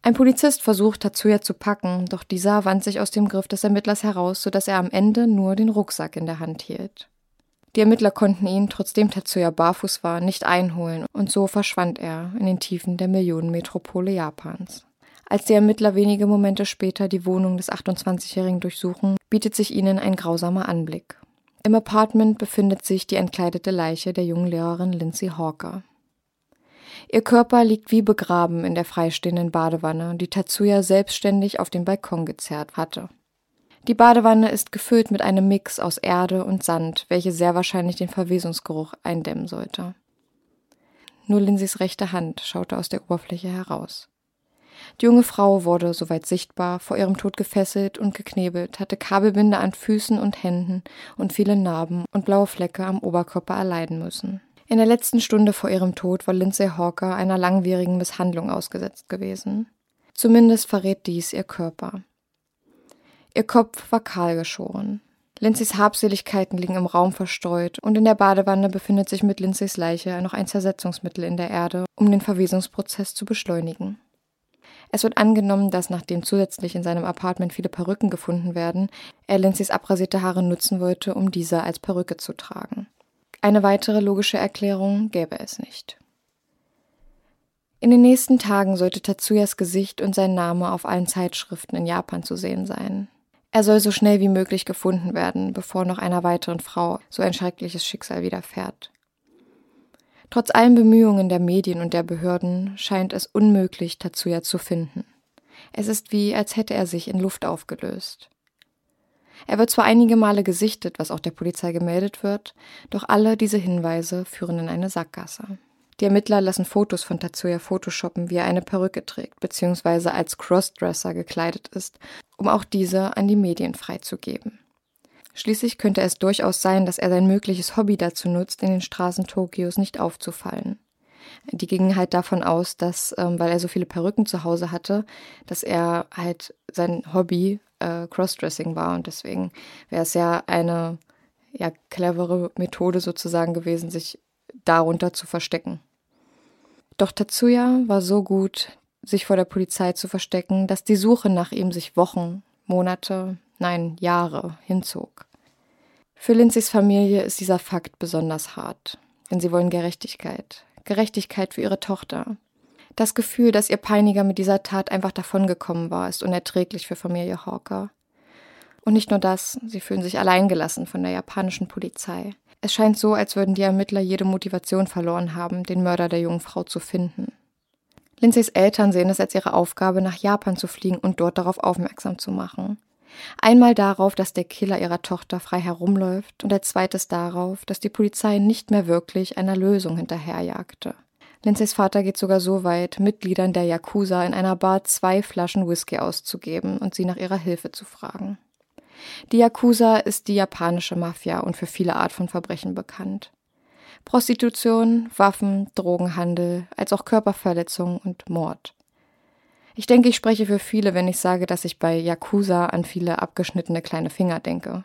Ein Polizist versucht, Tatsuya zu packen, doch dieser wand sich aus dem Griff des Ermittlers heraus, sodass er am Ende nur den Rucksack in der Hand hielt. Die Ermittler konnten ihn, trotzdem Tatsuya barfuß war, nicht einholen und so verschwand er in den Tiefen der Millionenmetropole Japans. Als die Ermittler wenige Momente später die Wohnung des 28-Jährigen durchsuchen, bietet sich ihnen ein grausamer Anblick. Im Apartment befindet sich die entkleidete Leiche der jungen Lehrerin Lindsay Hawker. Ihr Körper liegt wie begraben in der freistehenden Badewanne, die Tatsuya selbstständig auf den Balkon gezerrt hatte. Die Badewanne ist gefüllt mit einem Mix aus Erde und Sand, welche sehr wahrscheinlich den Verwesungsgeruch eindämmen sollte. Nur Lindsays rechte Hand schaute aus der Oberfläche heraus. Die junge Frau wurde, soweit sichtbar, vor ihrem Tod gefesselt und geknebelt, hatte Kabelbinde an Füßen und Händen und viele Narben und blaue Flecke am Oberkörper erleiden müssen. In der letzten Stunde vor ihrem Tod war Lindsay Hawker einer langwierigen Misshandlung ausgesetzt gewesen. Zumindest verrät dies ihr Körper. Ihr Kopf war kahl geschoren. Lindsays Habseligkeiten liegen im Raum verstreut und in der Badewanne befindet sich mit Lindsays Leiche noch ein Zersetzungsmittel in der Erde, um den Verwesungsprozess zu beschleunigen. Es wird angenommen, dass nachdem zusätzlich in seinem Apartment viele Perücken gefunden werden, er Lindsays abrasierte Haare nutzen wollte, um diese als Perücke zu tragen. Eine weitere logische Erklärung gäbe es nicht. In den nächsten Tagen sollte Tatsuyas Gesicht und sein Name auf allen Zeitschriften in Japan zu sehen sein. Er soll so schnell wie möglich gefunden werden, bevor noch einer weiteren Frau so ein schreckliches Schicksal widerfährt. Trotz allen Bemühungen der Medien und der Behörden scheint es unmöglich, Tatsuya zu finden. Es ist wie, als hätte er sich in Luft aufgelöst. Er wird zwar einige Male gesichtet, was auch der Polizei gemeldet wird, doch alle diese Hinweise führen in eine Sackgasse. Die Ermittler lassen Fotos von Tatsuya photoshoppen, wie er eine Perücke trägt, beziehungsweise als Crossdresser gekleidet ist, um auch diese an die Medien freizugeben. Schließlich könnte es durchaus sein, dass er sein mögliches Hobby dazu nutzt, in den Straßen Tokios nicht aufzufallen. Die gingen halt davon aus, dass, ähm, weil er so viele Perücken zu Hause hatte, dass er halt sein Hobby äh, Crossdressing war und deswegen wäre es ja eine ja, clevere Methode sozusagen gewesen, sich darunter zu verstecken. Doch Tatsuya war so gut, sich vor der Polizei zu verstecken, dass die Suche nach ihm sich Wochen, Monate, nein, Jahre hinzog. Für Lindsays Familie ist dieser Fakt besonders hart, denn sie wollen Gerechtigkeit. Gerechtigkeit für ihre Tochter. Das Gefühl, dass ihr Peiniger mit dieser Tat einfach davongekommen war, ist unerträglich für Familie Hawker. Und nicht nur das, sie fühlen sich alleingelassen von der japanischen Polizei. Es scheint so, als würden die Ermittler jede Motivation verloren haben, den Mörder der jungen Frau zu finden. Lindsays Eltern sehen es als ihre Aufgabe, nach Japan zu fliegen und dort darauf aufmerksam zu machen. Einmal darauf, dass der Killer ihrer Tochter frei herumläuft und als zweites darauf, dass die Polizei nicht mehr wirklich einer Lösung hinterherjagte. Lindsays Vater geht sogar so weit, Mitgliedern der Yakuza in einer Bar zwei Flaschen Whisky auszugeben und sie nach ihrer Hilfe zu fragen. Die Yakuza ist die japanische Mafia und für viele Art von Verbrechen bekannt. Prostitution, Waffen, Drogenhandel, als auch Körperverletzung und Mord. Ich denke, ich spreche für viele, wenn ich sage, dass ich bei Yakuza an viele abgeschnittene kleine Finger denke.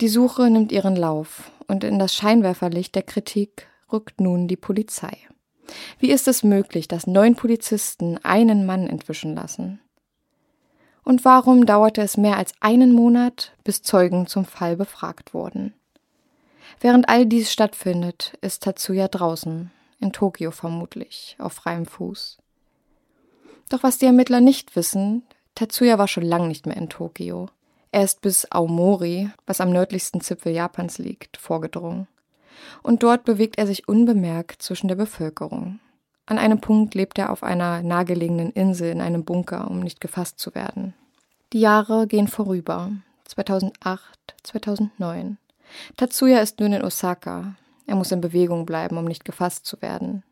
Die Suche nimmt ihren Lauf und in das Scheinwerferlicht der Kritik rückt nun die Polizei. Wie ist es möglich, dass neun Polizisten einen Mann entwischen lassen? Und warum dauerte es mehr als einen Monat, bis Zeugen zum Fall befragt wurden? Während all dies stattfindet, ist Tatsuya draußen, in Tokio vermutlich, auf freiem Fuß. Doch was die Ermittler nicht wissen, Tatsuya war schon lange nicht mehr in Tokio. Er ist bis Aomori, was am nördlichsten Zipfel Japans liegt, vorgedrungen. Und dort bewegt er sich unbemerkt zwischen der Bevölkerung. An einem Punkt lebt er auf einer nahegelegenen Insel in einem Bunker, um nicht gefasst zu werden. Die Jahre gehen vorüber. 2008, 2009. Tatsuya ist nun in Osaka. Er muss in Bewegung bleiben, um nicht gefasst zu werden.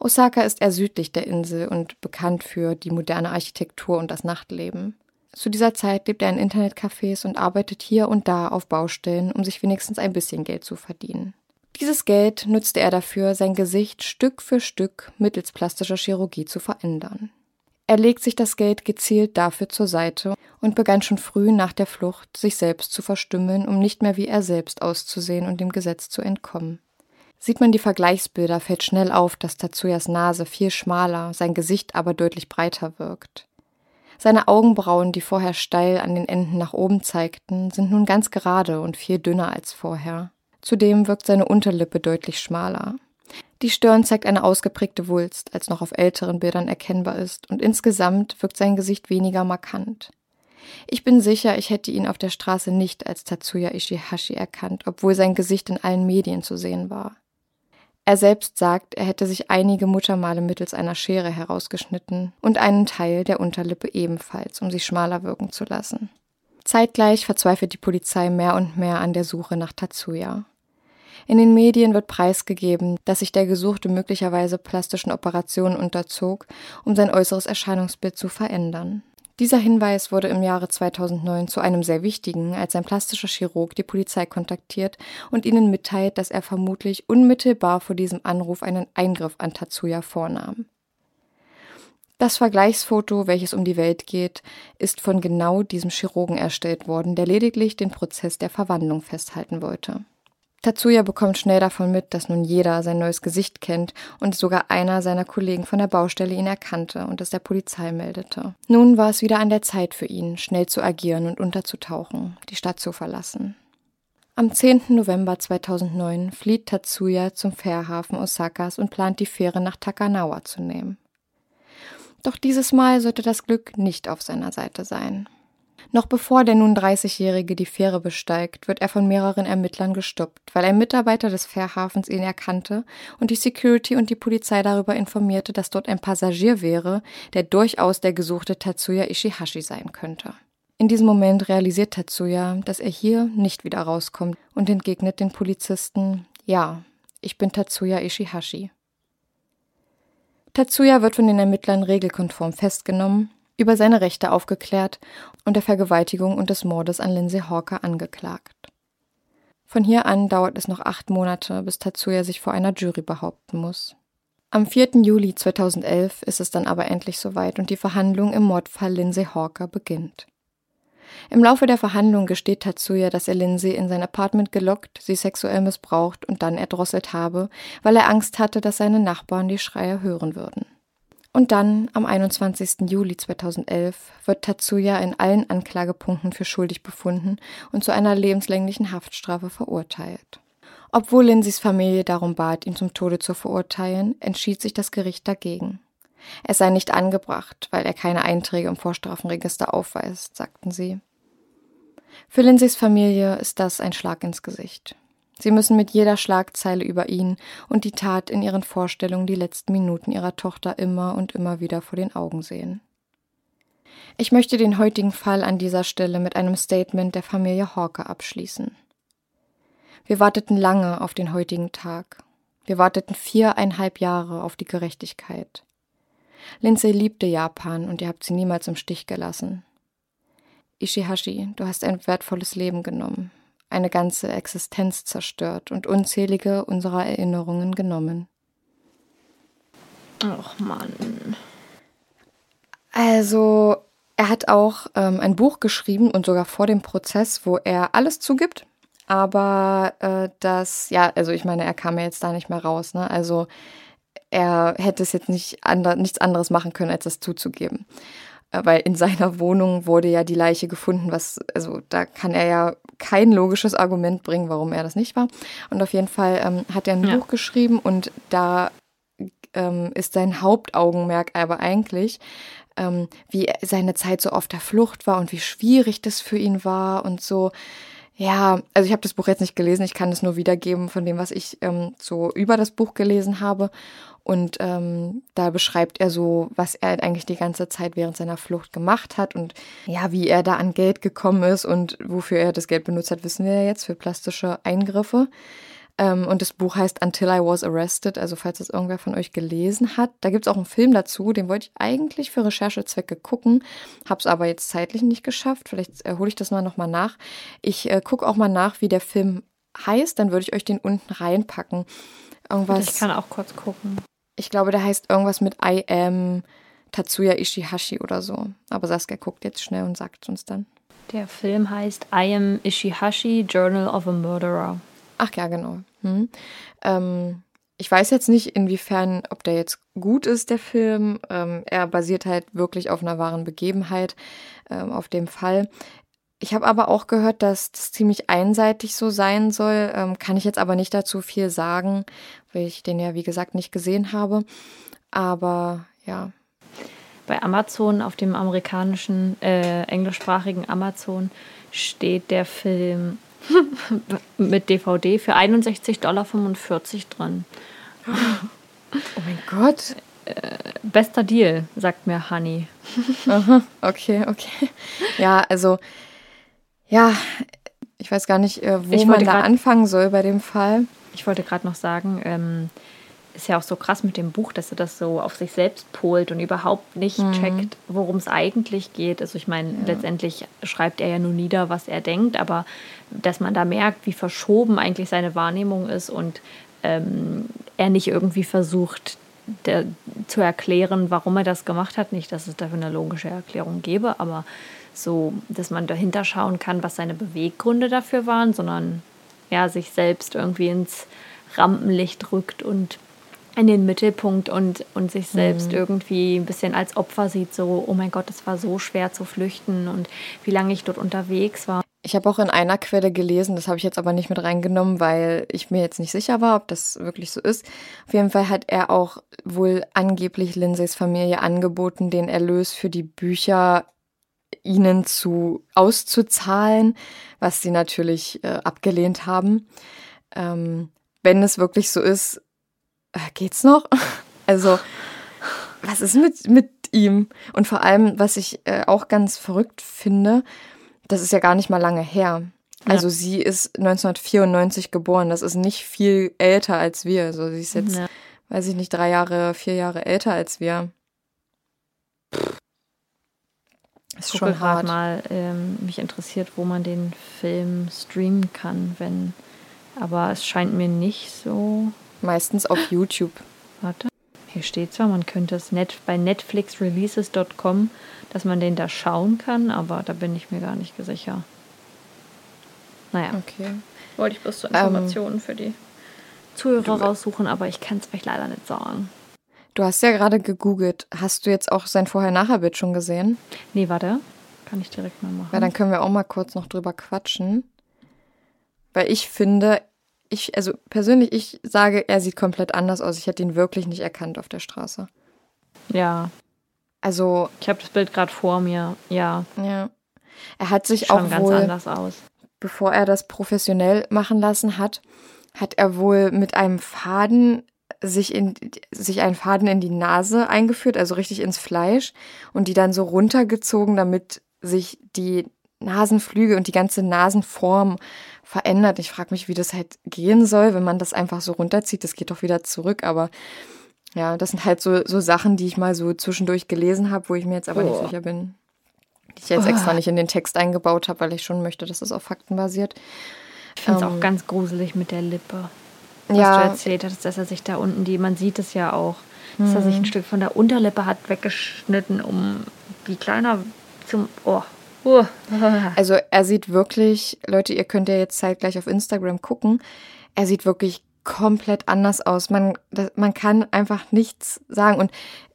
Osaka ist eher südlich der Insel und bekannt für die moderne Architektur und das Nachtleben. Zu dieser Zeit lebt er in Internetcafés und arbeitet hier und da auf Baustellen, um sich wenigstens ein bisschen Geld zu verdienen. Dieses Geld nutzte er dafür, sein Gesicht Stück für Stück mittels plastischer Chirurgie zu verändern. Er legt sich das Geld gezielt dafür zur Seite und begann schon früh nach der Flucht, sich selbst zu verstümmeln, um nicht mehr wie er selbst auszusehen und dem Gesetz zu entkommen. Sieht man die Vergleichsbilder, fällt schnell auf, dass Tatsuyas Nase viel schmaler, sein Gesicht aber deutlich breiter wirkt. Seine Augenbrauen, die vorher steil an den Enden nach oben zeigten, sind nun ganz gerade und viel dünner als vorher. Zudem wirkt seine Unterlippe deutlich schmaler. Die Stirn zeigt eine ausgeprägte Wulst, als noch auf älteren Bildern erkennbar ist, und insgesamt wirkt sein Gesicht weniger markant. Ich bin sicher, ich hätte ihn auf der Straße nicht als Tatsuya Ishihashi erkannt, obwohl sein Gesicht in allen Medien zu sehen war. Er selbst sagt, er hätte sich einige Muttermale mittels einer Schere herausgeschnitten und einen Teil der Unterlippe ebenfalls, um sie schmaler wirken zu lassen. Zeitgleich verzweifelt die Polizei mehr und mehr an der Suche nach Tatsuya. In den Medien wird preisgegeben, dass sich der Gesuchte möglicherweise plastischen Operationen unterzog, um sein äußeres Erscheinungsbild zu verändern. Dieser Hinweis wurde im Jahre 2009 zu einem sehr wichtigen, als ein plastischer Chirurg die Polizei kontaktiert und ihnen mitteilt, dass er vermutlich unmittelbar vor diesem Anruf einen Eingriff an Tatsuya vornahm. Das Vergleichsfoto, welches um die Welt geht, ist von genau diesem Chirurgen erstellt worden, der lediglich den Prozess der Verwandlung festhalten wollte. Tatsuya bekommt schnell davon mit, dass nun jeder sein neues Gesicht kennt und sogar einer seiner Kollegen von der Baustelle ihn erkannte und es der Polizei meldete. Nun war es wieder an der Zeit für ihn, schnell zu agieren und unterzutauchen, die Stadt zu verlassen. Am 10. November 2009 flieht Tatsuya zum Fährhafen Osakas und plant die Fähre nach Takanawa zu nehmen. Doch dieses Mal sollte das Glück nicht auf seiner Seite sein. Noch bevor der nun 30-Jährige die Fähre besteigt, wird er von mehreren Ermittlern gestoppt, weil ein Mitarbeiter des Fährhafens ihn erkannte und die Security und die Polizei darüber informierte, dass dort ein Passagier wäre, der durchaus der gesuchte Tatsuya Ishihashi sein könnte. In diesem Moment realisiert Tatsuya, dass er hier nicht wieder rauskommt und entgegnet den Polizisten, ja, ich bin Tatsuya Ishihashi. Tatsuya wird von den Ermittlern regelkonform festgenommen über seine Rechte aufgeklärt und der Vergewaltigung und des Mordes an Lindsay Hawker angeklagt. Von hier an dauert es noch acht Monate, bis Tatsuya sich vor einer Jury behaupten muss. Am 4. Juli 2011 ist es dann aber endlich soweit und die Verhandlung im Mordfall Lindsay Hawker beginnt. Im Laufe der Verhandlung gesteht Tatsuya, dass er Lindsay in sein Apartment gelockt, sie sexuell missbraucht und dann erdrosselt habe, weil er Angst hatte, dass seine Nachbarn die Schreie hören würden. Und dann, am 21. Juli 2011, wird Tatsuya in allen Anklagepunkten für schuldig befunden und zu einer lebenslänglichen Haftstrafe verurteilt. Obwohl Lindsays Familie darum bat, ihn zum Tode zu verurteilen, entschied sich das Gericht dagegen. Es sei nicht angebracht, weil er keine Einträge im Vorstrafenregister aufweist, sagten sie. Für Lindsays Familie ist das ein Schlag ins Gesicht. Sie müssen mit jeder Schlagzeile über ihn und die Tat in ihren Vorstellungen die letzten Minuten ihrer Tochter immer und immer wieder vor den Augen sehen. Ich möchte den heutigen Fall an dieser Stelle mit einem Statement der Familie Hawker abschließen. Wir warteten lange auf den heutigen Tag. Wir warteten viereinhalb Jahre auf die Gerechtigkeit. Lindsay liebte Japan und ihr habt sie niemals im Stich gelassen. Ishihashi, du hast ein wertvolles Leben genommen eine ganze Existenz zerstört und unzählige unserer Erinnerungen genommen. Ach Mann. Also, er hat auch ähm, ein Buch geschrieben und sogar vor dem Prozess, wo er alles zugibt. Aber äh, das, ja, also ich meine, er kam ja jetzt da nicht mehr raus. Ne? Also er hätte es jetzt nicht ander, nichts anderes machen können, als das zuzugeben. Äh, weil in seiner Wohnung wurde ja die Leiche gefunden, was, also da kann er ja kein logisches Argument bringen, warum er das nicht war. Und auf jeden Fall ähm, hat er ein ja. Buch geschrieben und da ähm, ist sein Hauptaugenmerk aber eigentlich, ähm, wie seine Zeit so auf der Flucht war und wie schwierig das für ihn war und so. Ja, also ich habe das Buch jetzt nicht gelesen, ich kann es nur wiedergeben von dem, was ich ähm, so über das Buch gelesen habe. Und ähm, da beschreibt er so, was er eigentlich die ganze Zeit während seiner Flucht gemacht hat und ja, wie er da an Geld gekommen ist und wofür er das Geld benutzt hat, wissen wir ja jetzt für plastische Eingriffe. Ähm, und das Buch heißt Until I Was Arrested, also falls das irgendwer von euch gelesen hat. Da gibt es auch einen Film dazu, den wollte ich eigentlich für Recherchezwecke gucken, habe es aber jetzt zeitlich nicht geschafft. Vielleicht äh, hole ich das mal nochmal nach. Ich äh, gucke auch mal nach, wie der Film heißt, dann würde ich euch den unten reinpacken. Irgendwas. Ich kann auch kurz gucken. Ich glaube, der heißt irgendwas mit I am Tatsuya Ishihashi oder so. Aber Saskia guckt jetzt schnell und sagt uns dann. Der Film heißt I am Ishihashi, Journal of a Murderer. Ach ja, genau. Hm. Ähm, ich weiß jetzt nicht, inwiefern, ob der jetzt gut ist, der Film. Ähm, er basiert halt wirklich auf einer wahren Begebenheit, ähm, auf dem Fall. Ich habe aber auch gehört, dass das ziemlich einseitig so sein soll. Ähm, kann ich jetzt aber nicht dazu viel sagen, weil ich den ja, wie gesagt, nicht gesehen habe. Aber ja. Bei Amazon, auf dem amerikanischen, äh, englischsprachigen Amazon, steht der Film mit DVD für 61,45 Dollar drin. Oh mein Gott. Äh, bester Deal, sagt mir Honey. Aha, okay, okay. Ja, also ja, ich weiß gar nicht, äh, wo ich man da anfangen soll bei dem Fall. Ich wollte gerade noch sagen, ähm, ist ja auch so krass mit dem Buch, dass er das so auf sich selbst polt und überhaupt nicht mhm. checkt, worum es eigentlich geht. Also ich meine, ja. letztendlich schreibt er ja nur nieder, was er denkt, aber dass man da merkt, wie verschoben eigentlich seine Wahrnehmung ist und ähm, er nicht irgendwie versucht der, zu erklären, warum er das gemacht hat. Nicht, dass es dafür eine logische Erklärung gäbe, aber so, dass man dahinter schauen kann, was seine Beweggründe dafür waren, sondern ja, sich selbst irgendwie ins Rampenlicht rückt und in den Mittelpunkt und, und sich selbst mhm. irgendwie ein bisschen als Opfer sieht, so, oh mein Gott, es war so schwer zu flüchten und wie lange ich dort unterwegs war. Ich habe auch in einer Quelle gelesen, das habe ich jetzt aber nicht mit reingenommen, weil ich mir jetzt nicht sicher war, ob das wirklich so ist. Auf jeden Fall hat er auch wohl angeblich Lindsays Familie angeboten, den Erlös für die Bücher ihnen zu auszuzahlen, was sie natürlich äh, abgelehnt haben. Ähm, wenn es wirklich so ist, geht's noch? [LAUGHS] also, was ist mit, mit ihm? Und vor allem, was ich äh, auch ganz verrückt finde, das ist ja gar nicht mal lange her. Ja. Also sie ist 1994 geboren. Das ist nicht viel älter als wir. Also sie ist jetzt, ja. weiß ich nicht, drei Jahre, vier Jahre älter als wir. Ist ich gucke gerade mal, ähm, mich interessiert, wo man den Film streamen kann, wenn. Aber es scheint mir nicht so. Meistens auf YouTube. Warte. Hier steht zwar, man könnte es net bei netflixreleases.com, dass man den da schauen kann, aber da bin ich mir gar nicht sicher. Naja. Okay. Wollte ich bloß so Informationen ähm, für die Zuhörer raussuchen, aber ich kann es euch leider nicht sagen. Du hast ja gerade gegoogelt. Hast du jetzt auch sein Vorher-Nachher-Bild schon gesehen? Nee, warte. Kann ich direkt mal machen. Ja, dann können wir auch mal kurz noch drüber quatschen. Weil ich finde, ich, also persönlich, ich sage, er sieht komplett anders aus. Ich hätte ihn wirklich nicht erkannt auf der Straße. Ja. Also. Ich habe das Bild gerade vor mir, ja. Ja. Er hat sich Schon auch ganz wohl, anders aus. Bevor er das professionell machen lassen hat, hat er wohl mit einem Faden sich in sich einen Faden in die Nase eingeführt, also richtig ins Fleisch und die dann so runtergezogen, damit sich die Nasenflügel und die ganze Nasenform verändert. Ich frage mich, wie das halt gehen soll, wenn man das einfach so runterzieht. Das geht doch wieder zurück, aber ja, das sind halt so, so Sachen, die ich mal so zwischendurch gelesen habe, wo ich mir jetzt aber oh. nicht sicher bin. Die ich jetzt oh. extra nicht in den Text eingebaut habe, weil ich schon möchte, dass es auf Fakten basiert. Ich finde es ähm, auch ganz gruselig mit der Lippe. Was ja. du erzählt hast, dass er sich da unten, die, man sieht es ja auch, dass er sich ein mhm. Stück von der Unterlippe hat weggeschnitten, um die kleiner zum. Oh, Uh. [LAUGHS] Also er sieht wirklich, Leute, ihr könnt ja jetzt zeitgleich auf Instagram gucken, er sieht wirklich komplett anders aus. Man, das, man kann einfach nichts sagen. Und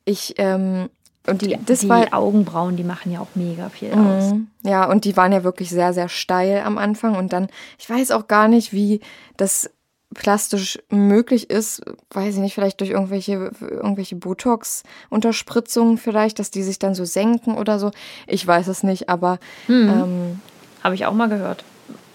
ich, ähm, und die, das die war, Augenbrauen, die machen ja auch mega viel aus. Mhm. Ja, und die waren ja wirklich sehr, sehr steil am Anfang. Und dann, ich weiß auch gar nicht, wie das plastisch möglich ist, weiß ich nicht, vielleicht durch irgendwelche, irgendwelche Botox-Unterspritzungen vielleicht, dass die sich dann so senken oder so. Ich weiß es nicht, aber hm. ähm, habe ich auch mal gehört.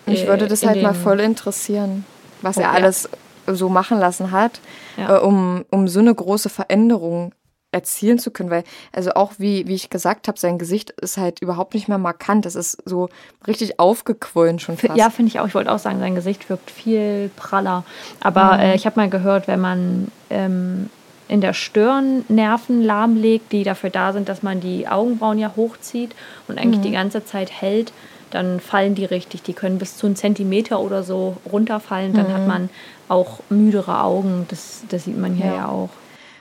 Mich würde das halt mal voll interessieren, was oh, er alles ja. so machen lassen hat, ja. äh, um, um so eine große Veränderung erzielen zu können, weil, also auch wie, wie ich gesagt habe, sein Gesicht ist halt überhaupt nicht mehr markant. Es ist so richtig aufgequollen schon fast. Ja, finde ich auch. Ich wollte auch sagen, sein Gesicht wirkt viel praller. Aber mhm. äh, ich habe mal gehört, wenn man ähm, in der Stirn Nerven lahmlegt, die dafür da sind, dass man die Augenbrauen ja hochzieht und eigentlich mhm. die ganze Zeit hält, dann fallen die richtig. Die können bis zu einem Zentimeter oder so runterfallen. Dann mhm. hat man auch müdere Augen. Das, das sieht man hier ja, ja auch.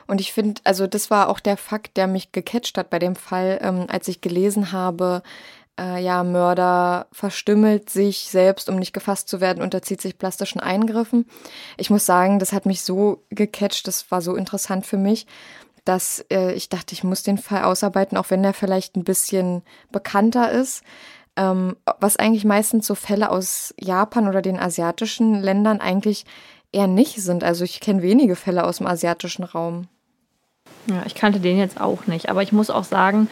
Und ich finde, also das war auch der Fakt, der mich gecatcht hat bei dem Fall, ähm, als ich gelesen habe, äh, ja, Mörder verstümmelt sich selbst, um nicht gefasst zu werden, unterzieht sich plastischen Eingriffen. Ich muss sagen, das hat mich so gecatcht, das war so interessant für mich, dass äh, ich dachte, ich muss den Fall ausarbeiten, auch wenn der vielleicht ein bisschen bekannter ist. Ähm, was eigentlich meistens so Fälle aus Japan oder den asiatischen Ländern eigentlich eher nicht sind. Also ich kenne wenige Fälle aus dem asiatischen Raum. Ja, ich kannte den jetzt auch nicht. Aber ich muss auch sagen,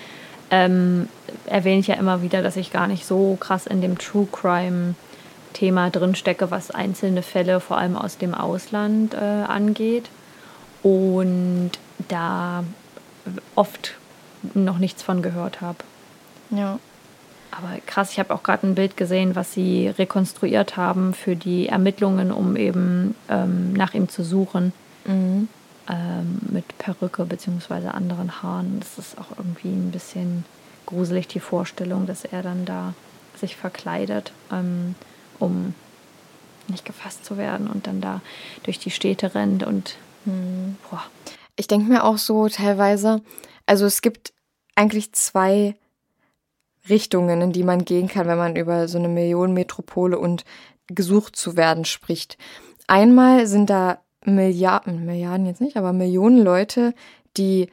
ähm, erwähne ich ja immer wieder, dass ich gar nicht so krass in dem True Crime Thema drinstecke, was einzelne Fälle vor allem aus dem Ausland äh, angeht. Und da oft noch nichts von gehört habe. Ja. Aber krass, ich habe auch gerade ein Bild gesehen, was sie rekonstruiert haben für die Ermittlungen, um eben ähm, nach ihm zu suchen. Mhm ähm, mit Perücke bzw. anderen Haaren. Das ist auch irgendwie ein bisschen gruselig, die Vorstellung, dass er dann da sich verkleidet, ähm, um nicht gefasst zu werden und dann da durch die Städte rennt und hm. boah. Ich denke mir auch so teilweise, also es gibt eigentlich zwei Richtungen, in die man gehen kann, wenn man über so eine Millionenmetropole und gesucht zu werden spricht. Einmal sind da Milliarden, Milliarden jetzt nicht, aber Millionen Leute, die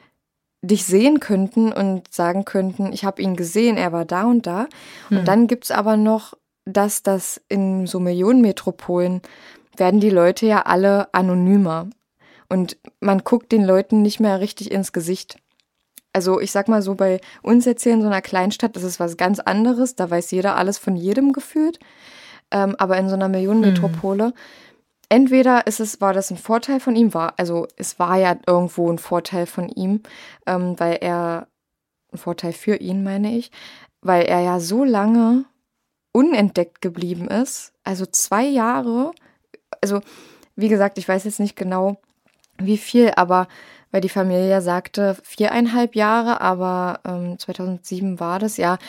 dich sehen könnten und sagen könnten, ich habe ihn gesehen, er war da und da. Hm. Und dann gibt's aber noch, dass das in so Millionenmetropolen werden die Leute ja alle anonymer. Und man guckt den Leuten nicht mehr richtig ins Gesicht. Also ich sag mal so, bei uns jetzt hier in so einer Kleinstadt, das ist was ganz anderes, da weiß jeder alles von jedem gefühlt. Ähm, aber in so einer Millionenmetropole hm entweder ist es, war das ein Vorteil von ihm, war, also es war ja irgendwo ein Vorteil von ihm, ähm, weil er, ein Vorteil für ihn, meine ich, weil er ja so lange unentdeckt geblieben ist, also zwei Jahre, also wie gesagt, ich weiß jetzt nicht genau, wie viel, aber weil die Familie ja sagte viereinhalb Jahre, aber ähm, 2007 war das ja,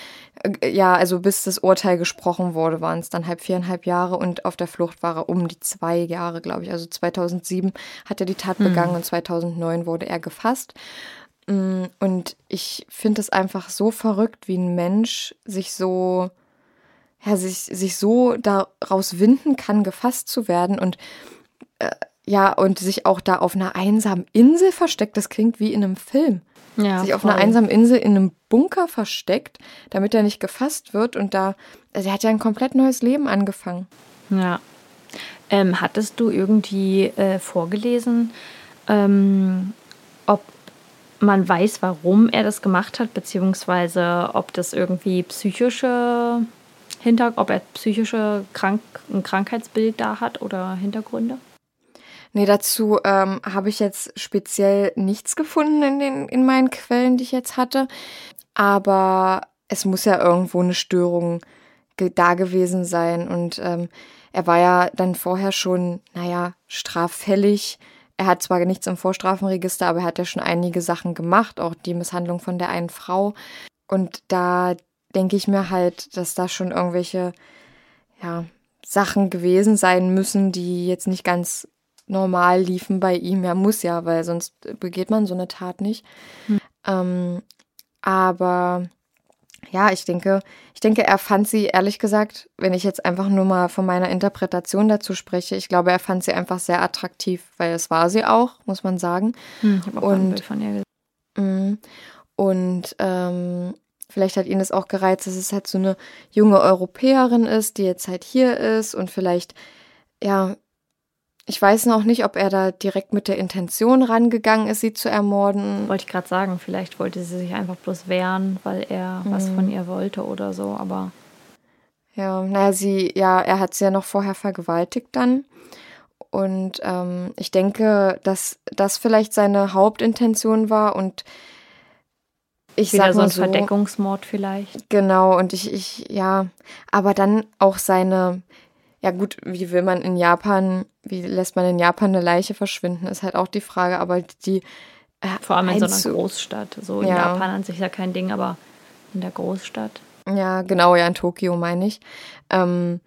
äh, ja, also bis das Urteil gesprochen wurde, waren es dann halb viereinhalb Jahre und auf der Flucht war er um die zwei Jahre, glaube ich. Also 2007 hat er die Tat mhm. begangen und 2009 wurde er gefasst. Mm, und ich finde es einfach so verrückt, wie ein Mensch sich so, ja, sich, sich so daraus winden kann, gefasst zu werden und äh, ja, und sich auch da auf einer einsamen Insel versteckt. Das klingt wie in einem Film. Ja, sich auf voll. einer einsamen Insel in einem Bunker versteckt, damit er nicht gefasst wird. Und da, also er hat ja ein komplett neues Leben angefangen. Ja. Ähm, hattest du irgendwie äh, vorgelesen, ähm, ob man weiß, warum er das gemacht hat, beziehungsweise ob das irgendwie psychische Hintergrund, ob er psychische Krank ein Krankheitsbild da hat oder Hintergründe? Nee, dazu ähm, habe ich jetzt speziell nichts gefunden in, den, in meinen Quellen, die ich jetzt hatte. Aber es muss ja irgendwo eine Störung da gewesen sein. Und ähm, er war ja dann vorher schon, naja, straffällig. Er hat zwar nichts im Vorstrafenregister, aber er hat ja schon einige Sachen gemacht, auch die Misshandlung von der einen Frau. Und da denke ich mir halt, dass da schon irgendwelche, ja, Sachen gewesen sein müssen, die jetzt nicht ganz normal liefen bei ihm. Er muss ja, weil sonst begeht man so eine Tat nicht. Hm. Ähm, aber ja, ich denke, ich denke, er fand sie, ehrlich gesagt, wenn ich jetzt einfach nur mal von meiner Interpretation dazu spreche, ich glaube, er fand sie einfach sehr attraktiv, weil es war sie auch, muss man sagen. Hm, ich habe auch und, ein Bild von ihr gesehen. Mm, und ähm, vielleicht hat ihn das auch gereizt, dass es halt so eine junge Europäerin ist, die jetzt halt hier ist und vielleicht ja ich weiß noch nicht, ob er da direkt mit der Intention rangegangen ist, sie zu ermorden. Wollte ich gerade sagen, vielleicht wollte sie sich einfach bloß wehren, weil er mhm. was von ihr wollte oder so, aber. Ja, naja, sie, ja, er hat sie ja noch vorher vergewaltigt dann. Und ähm, ich denke, dass das vielleicht seine Hauptintention war und ich Wieder sag mal so ein Verdeckungsmord vielleicht. Genau, und ich, ich, ja, aber dann auch seine, ja gut, wie will man in Japan, wie lässt man in Japan eine Leiche verschwinden, ist halt auch die Frage, aber die. Äh, Vor allem in so einer Großstadt. So in ja. Japan an sich ja kein Ding, aber in der Großstadt. Ja, genau, ja, in Tokio meine ich. Ähm,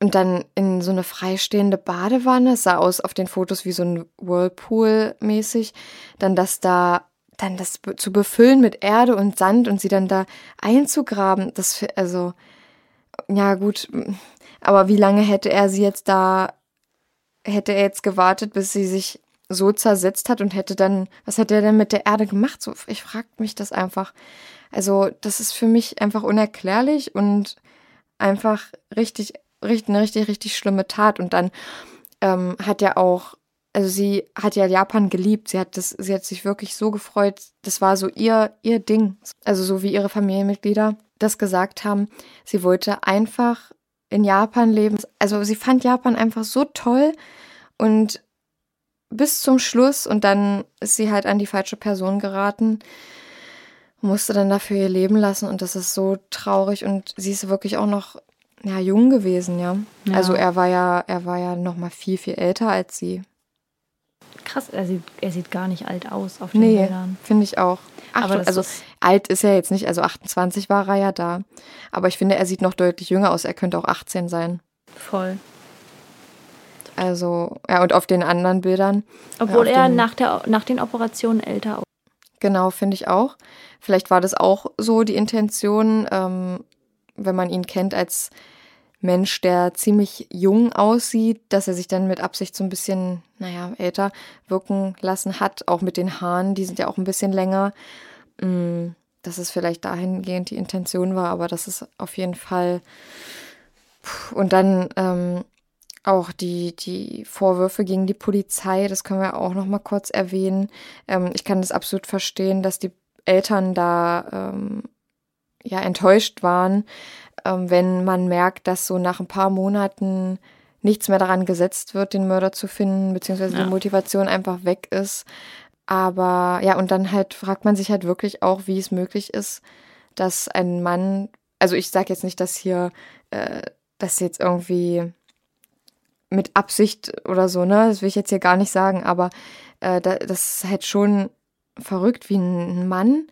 und dann in so eine freistehende Badewanne, es sah aus auf den Fotos wie so ein Whirlpool mäßig, dann das da, dann das zu befüllen mit Erde und Sand und sie dann da einzugraben, das, also, ja gut, aber wie lange hätte er sie jetzt da, hätte er jetzt gewartet, bis sie sich so zersetzt hat und hätte dann, was hätte er denn mit der Erde gemacht? So, ich frage mich das einfach. Also, das ist für mich einfach unerklärlich und einfach richtig, richtig, eine richtig, richtig schlimme Tat. Und dann ähm, hat er auch, also sie hat ja Japan geliebt. Sie hat das, sie hat sich wirklich so gefreut. Das war so ihr, ihr Ding. Also so wie ihre Familienmitglieder das gesagt haben. Sie wollte einfach in Japan leben. Also sie fand Japan einfach so toll und bis zum Schluss und dann ist sie halt an die falsche Person geraten, musste dann dafür ihr Leben lassen und das ist so traurig und sie ist wirklich auch noch ja jung gewesen, ja. ja. Also er war ja er war ja noch mal viel viel älter als sie. Krass, er sieht, er sieht gar nicht alt aus auf den nee, Bildern. finde ich auch. Ach, aber also ist alt ist er jetzt nicht, also 28 war er ja da. Aber ich finde, er sieht noch deutlich jünger aus. Er könnte auch 18 sein. Voll. Also, ja, und auf den anderen Bildern. Obwohl ja, er nach, der, nach den Operationen älter aussieht. Genau, finde ich auch. Vielleicht war das auch so die Intention, ähm, wenn man ihn kennt als Mensch, der ziemlich jung aussieht, dass er sich dann mit Absicht so ein bisschen, naja, älter wirken lassen hat. Auch mit den Haaren, die sind ja auch ein bisschen länger. Mm, dass es vielleicht dahingehend die Intention war, aber das ist auf jeden Fall. Und dann ähm, auch die, die Vorwürfe gegen die Polizei, das können wir auch noch mal kurz erwähnen. Ähm, ich kann das absolut verstehen, dass die Eltern da ähm, ja enttäuscht waren, ähm, wenn man merkt, dass so nach ein paar Monaten nichts mehr daran gesetzt wird, den Mörder zu finden, beziehungsweise ja. die Motivation einfach weg ist. Aber ja, und dann halt fragt man sich halt wirklich auch, wie es möglich ist, dass ein Mann, also ich sage jetzt nicht, dass hier äh, das jetzt irgendwie mit Absicht oder so, ne, das will ich jetzt hier gar nicht sagen, aber äh, das ist halt schon verrückt, wie ein Mann,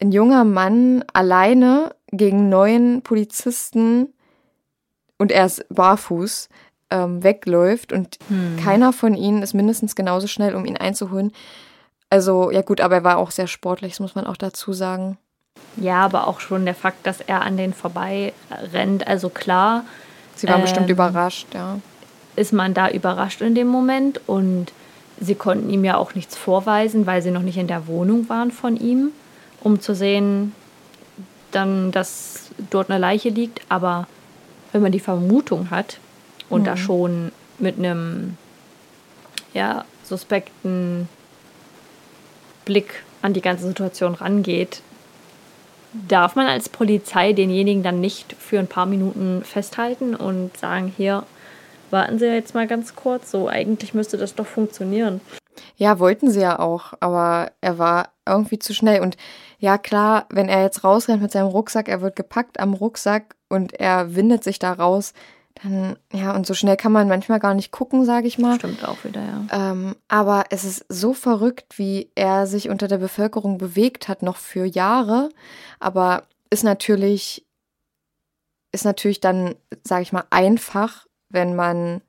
ein junger Mann alleine gegen neun Polizisten und er ist barfuß ähm, wegläuft und hm. keiner von ihnen ist mindestens genauso schnell, um ihn einzuholen. Also, ja gut, aber er war auch sehr sportlich, das muss man auch dazu sagen. Ja, aber auch schon der Fakt, dass er an den vorbei rennt. Also klar. Sie waren ähm, bestimmt überrascht, ja. Ist man da überrascht in dem Moment und sie konnten ihm ja auch nichts vorweisen, weil sie noch nicht in der Wohnung waren von ihm, um zu sehen, dann, dass dort eine Leiche liegt. Aber wenn man die Vermutung hat und mhm. da schon mit einem ja, suspekten Blick an die ganze Situation rangeht, darf man als Polizei denjenigen dann nicht für ein paar Minuten festhalten und sagen, hier, warten Sie jetzt mal ganz kurz, so eigentlich müsste das doch funktionieren. Ja, wollten sie ja auch, aber er war irgendwie zu schnell. Und ja, klar, wenn er jetzt rausrennt mit seinem Rucksack, er wird gepackt am Rucksack und er windet sich da raus, dann, ja, und so schnell kann man manchmal gar nicht gucken, sage ich mal. Stimmt auch wieder, ja. Ähm, aber es ist so verrückt, wie er sich unter der Bevölkerung bewegt hat, noch für Jahre. Aber ist natürlich, ist natürlich dann, sage ich mal, einfach, wenn man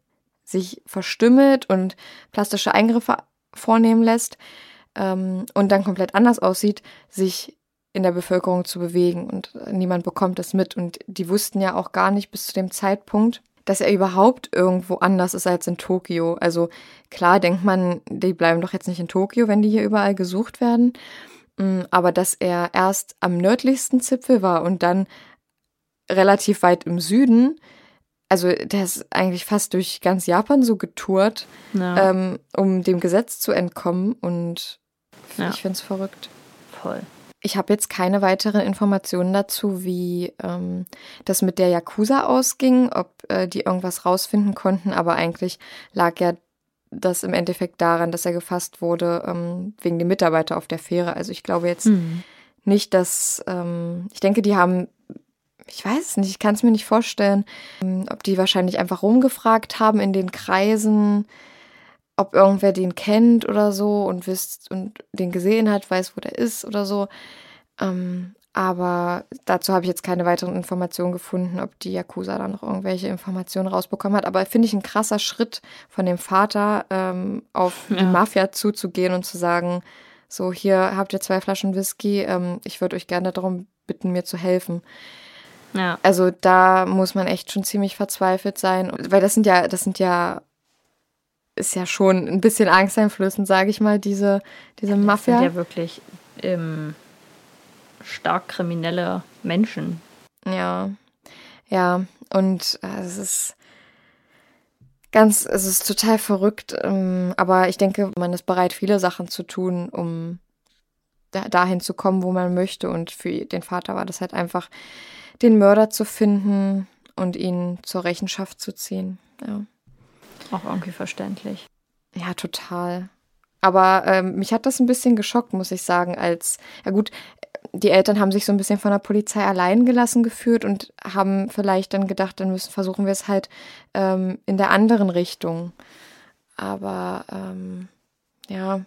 sich verstümmelt und plastische Eingriffe vornehmen lässt ähm, und dann komplett anders aussieht, sich in der Bevölkerung zu bewegen und niemand bekommt das mit. Und die wussten ja auch gar nicht bis zu dem Zeitpunkt, dass er überhaupt irgendwo anders ist als in Tokio. Also klar denkt man, die bleiben doch jetzt nicht in Tokio, wenn die hier überall gesucht werden. Mm, aber dass er erst am nördlichsten Zipfel war und dann relativ weit im Süden, also der ist eigentlich fast durch ganz Japan so getourt, ja. ähm, um dem Gesetz zu entkommen. Und ja. ich finde es verrückt. Voll. Ich habe jetzt keine weiteren Informationen dazu, wie ähm, das mit der Yakuza ausging, ob äh, die irgendwas rausfinden konnten, aber eigentlich lag ja das im Endeffekt daran, dass er gefasst wurde ähm, wegen dem Mitarbeiter auf der Fähre. Also ich glaube jetzt mhm. nicht, dass ähm, ich denke, die haben, ich weiß es nicht, ich kann es mir nicht vorstellen, ähm, ob die wahrscheinlich einfach rumgefragt haben in den Kreisen, ob irgendwer den kennt oder so und wisst und den gesehen hat, weiß, wo der ist oder so. Ähm, aber dazu habe ich jetzt keine weiteren Informationen gefunden, ob die Yakuza da noch irgendwelche Informationen rausbekommen hat. Aber finde ich ein krasser Schritt von dem Vater, ähm, auf ja. die Mafia zuzugehen und zu sagen, so hier habt ihr zwei Flaschen Whisky, ähm, ich würde euch gerne darum bitten, mir zu helfen. Ja. Also da muss man echt schon ziemlich verzweifelt sein, weil das sind ja, das sind ja ist ja schon ein bisschen angsteinflößend, sage ich mal, diese, diese das Mafia. Das sind ja wirklich ähm, stark kriminelle Menschen. Ja, ja, und äh, es ist ganz, es ist total verrückt, ähm, aber ich denke, man ist bereit, viele Sachen zu tun, um da, dahin zu kommen, wo man möchte. Und für den Vater war das halt einfach, den Mörder zu finden und ihn zur Rechenschaft zu ziehen. Ja. Auch irgendwie verständlich. Ja, total. Aber ähm, mich hat das ein bisschen geschockt, muss ich sagen, als, ja gut, die Eltern haben sich so ein bisschen von der Polizei allein gelassen geführt und haben vielleicht dann gedacht, dann müssen versuchen wir es halt ähm, in der anderen Richtung. Aber ähm, ja,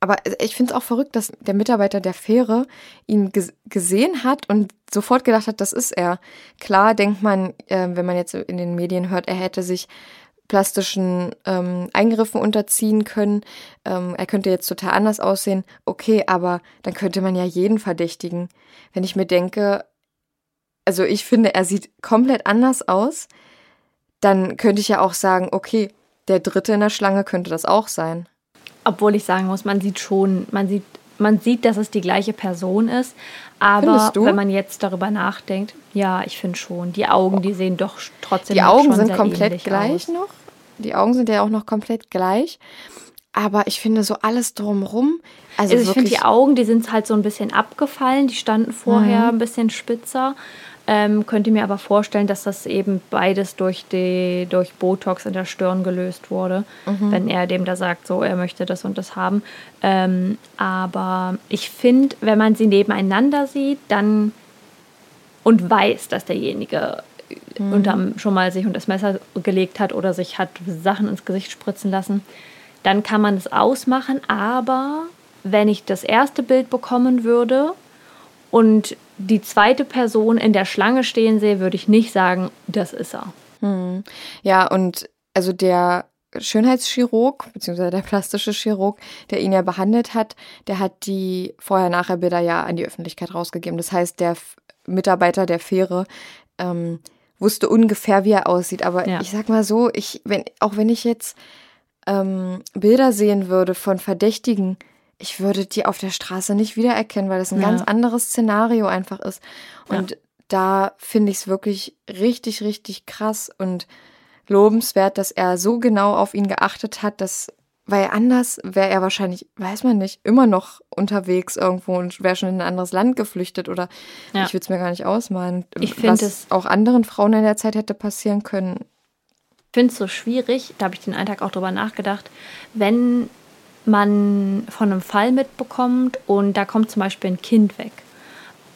aber ich finde es auch verrückt, dass der Mitarbeiter der Fähre ihn gesehen hat und sofort gedacht hat, das ist er. Klar denkt man, äh, wenn man jetzt in den Medien hört, er hätte sich plastischen ähm, Eingriffen unterziehen können. Ähm, er könnte jetzt total anders aussehen. Okay, aber dann könnte man ja jeden verdächtigen. Wenn ich mir denke, also ich finde, er sieht komplett anders aus, dann könnte ich ja auch sagen, okay, der dritte in der Schlange könnte das auch sein. Obwohl ich sagen muss, man sieht schon, man sieht, man sieht, dass es die gleiche Person ist. Aber wenn man jetzt darüber nachdenkt, ja, ich finde schon. Die Augen, die sehen doch trotzdem Die Augen sind komplett gleich aus. noch. Die Augen sind ja auch noch komplett gleich. Aber ich finde so alles drumrum. Also, also ich finde die Augen, die sind halt so ein bisschen abgefallen. Die standen vorher mhm. ein bisschen spitzer. Ähm, könnte mir aber vorstellen, dass das eben beides durch, die, durch Botox in der Stirn gelöst wurde, mhm. wenn er dem da sagt, so er möchte das und das haben. Ähm, aber ich finde, wenn man sie nebeneinander sieht, dann und weiß, dass derjenige mhm. unterm, schon mal sich unter das Messer gelegt hat oder sich hat Sachen ins Gesicht spritzen lassen, dann kann man es ausmachen. Aber wenn ich das erste Bild bekommen würde und die zweite Person in der Schlange stehen sehe, würde ich nicht sagen, das ist er. Hm. Ja, und also der Schönheitschirurg, beziehungsweise der plastische Chirurg, der ihn ja behandelt hat, der hat die Vorher-Nachher-Bilder ja an die Öffentlichkeit rausgegeben. Das heißt, der Mitarbeiter der Fähre ähm, wusste ungefähr, wie er aussieht. Aber ja. ich sag mal so, ich, wenn, auch wenn ich jetzt ähm, Bilder sehen würde von Verdächtigen, ich würde die auf der Straße nicht wiedererkennen, weil das ein ja. ganz anderes Szenario einfach ist. Und ja. da finde ich es wirklich richtig, richtig krass und lobenswert, dass er so genau auf ihn geachtet hat, dass weil anders wäre er wahrscheinlich, weiß man nicht, immer noch unterwegs irgendwo und wäre schon in ein anderes Land geflüchtet oder ja. ich würde es mir gar nicht ausmalen. Ich finde es auch anderen Frauen in der Zeit hätte passieren können. Ich finde es so schwierig, da habe ich den Alltag auch drüber nachgedacht, wenn man von einem Fall mitbekommt und da kommt zum Beispiel ein Kind weg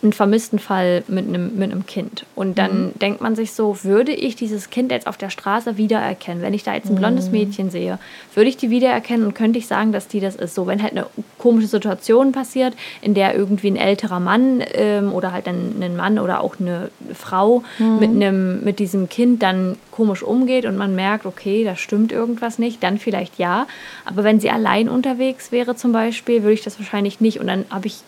einen vermissten Fall mit einem, mit einem Kind. Und dann mhm. denkt man sich so, würde ich dieses Kind jetzt auf der Straße wiedererkennen? Wenn ich da jetzt ein blondes mhm. Mädchen sehe, würde ich die wiedererkennen und könnte ich sagen, dass die das ist? So, wenn halt eine komische Situation passiert, in der irgendwie ein älterer Mann ähm, oder halt ein, ein, Mann oder auch eine Frau mhm. mit, einem, mit diesem Kind dann komisch umgeht und man merkt, okay, da stimmt irgendwas nicht, dann vielleicht ja. Aber wenn sie allein unterwegs wäre zum Beispiel, würde ich das wahrscheinlich nicht. Und dann habe ich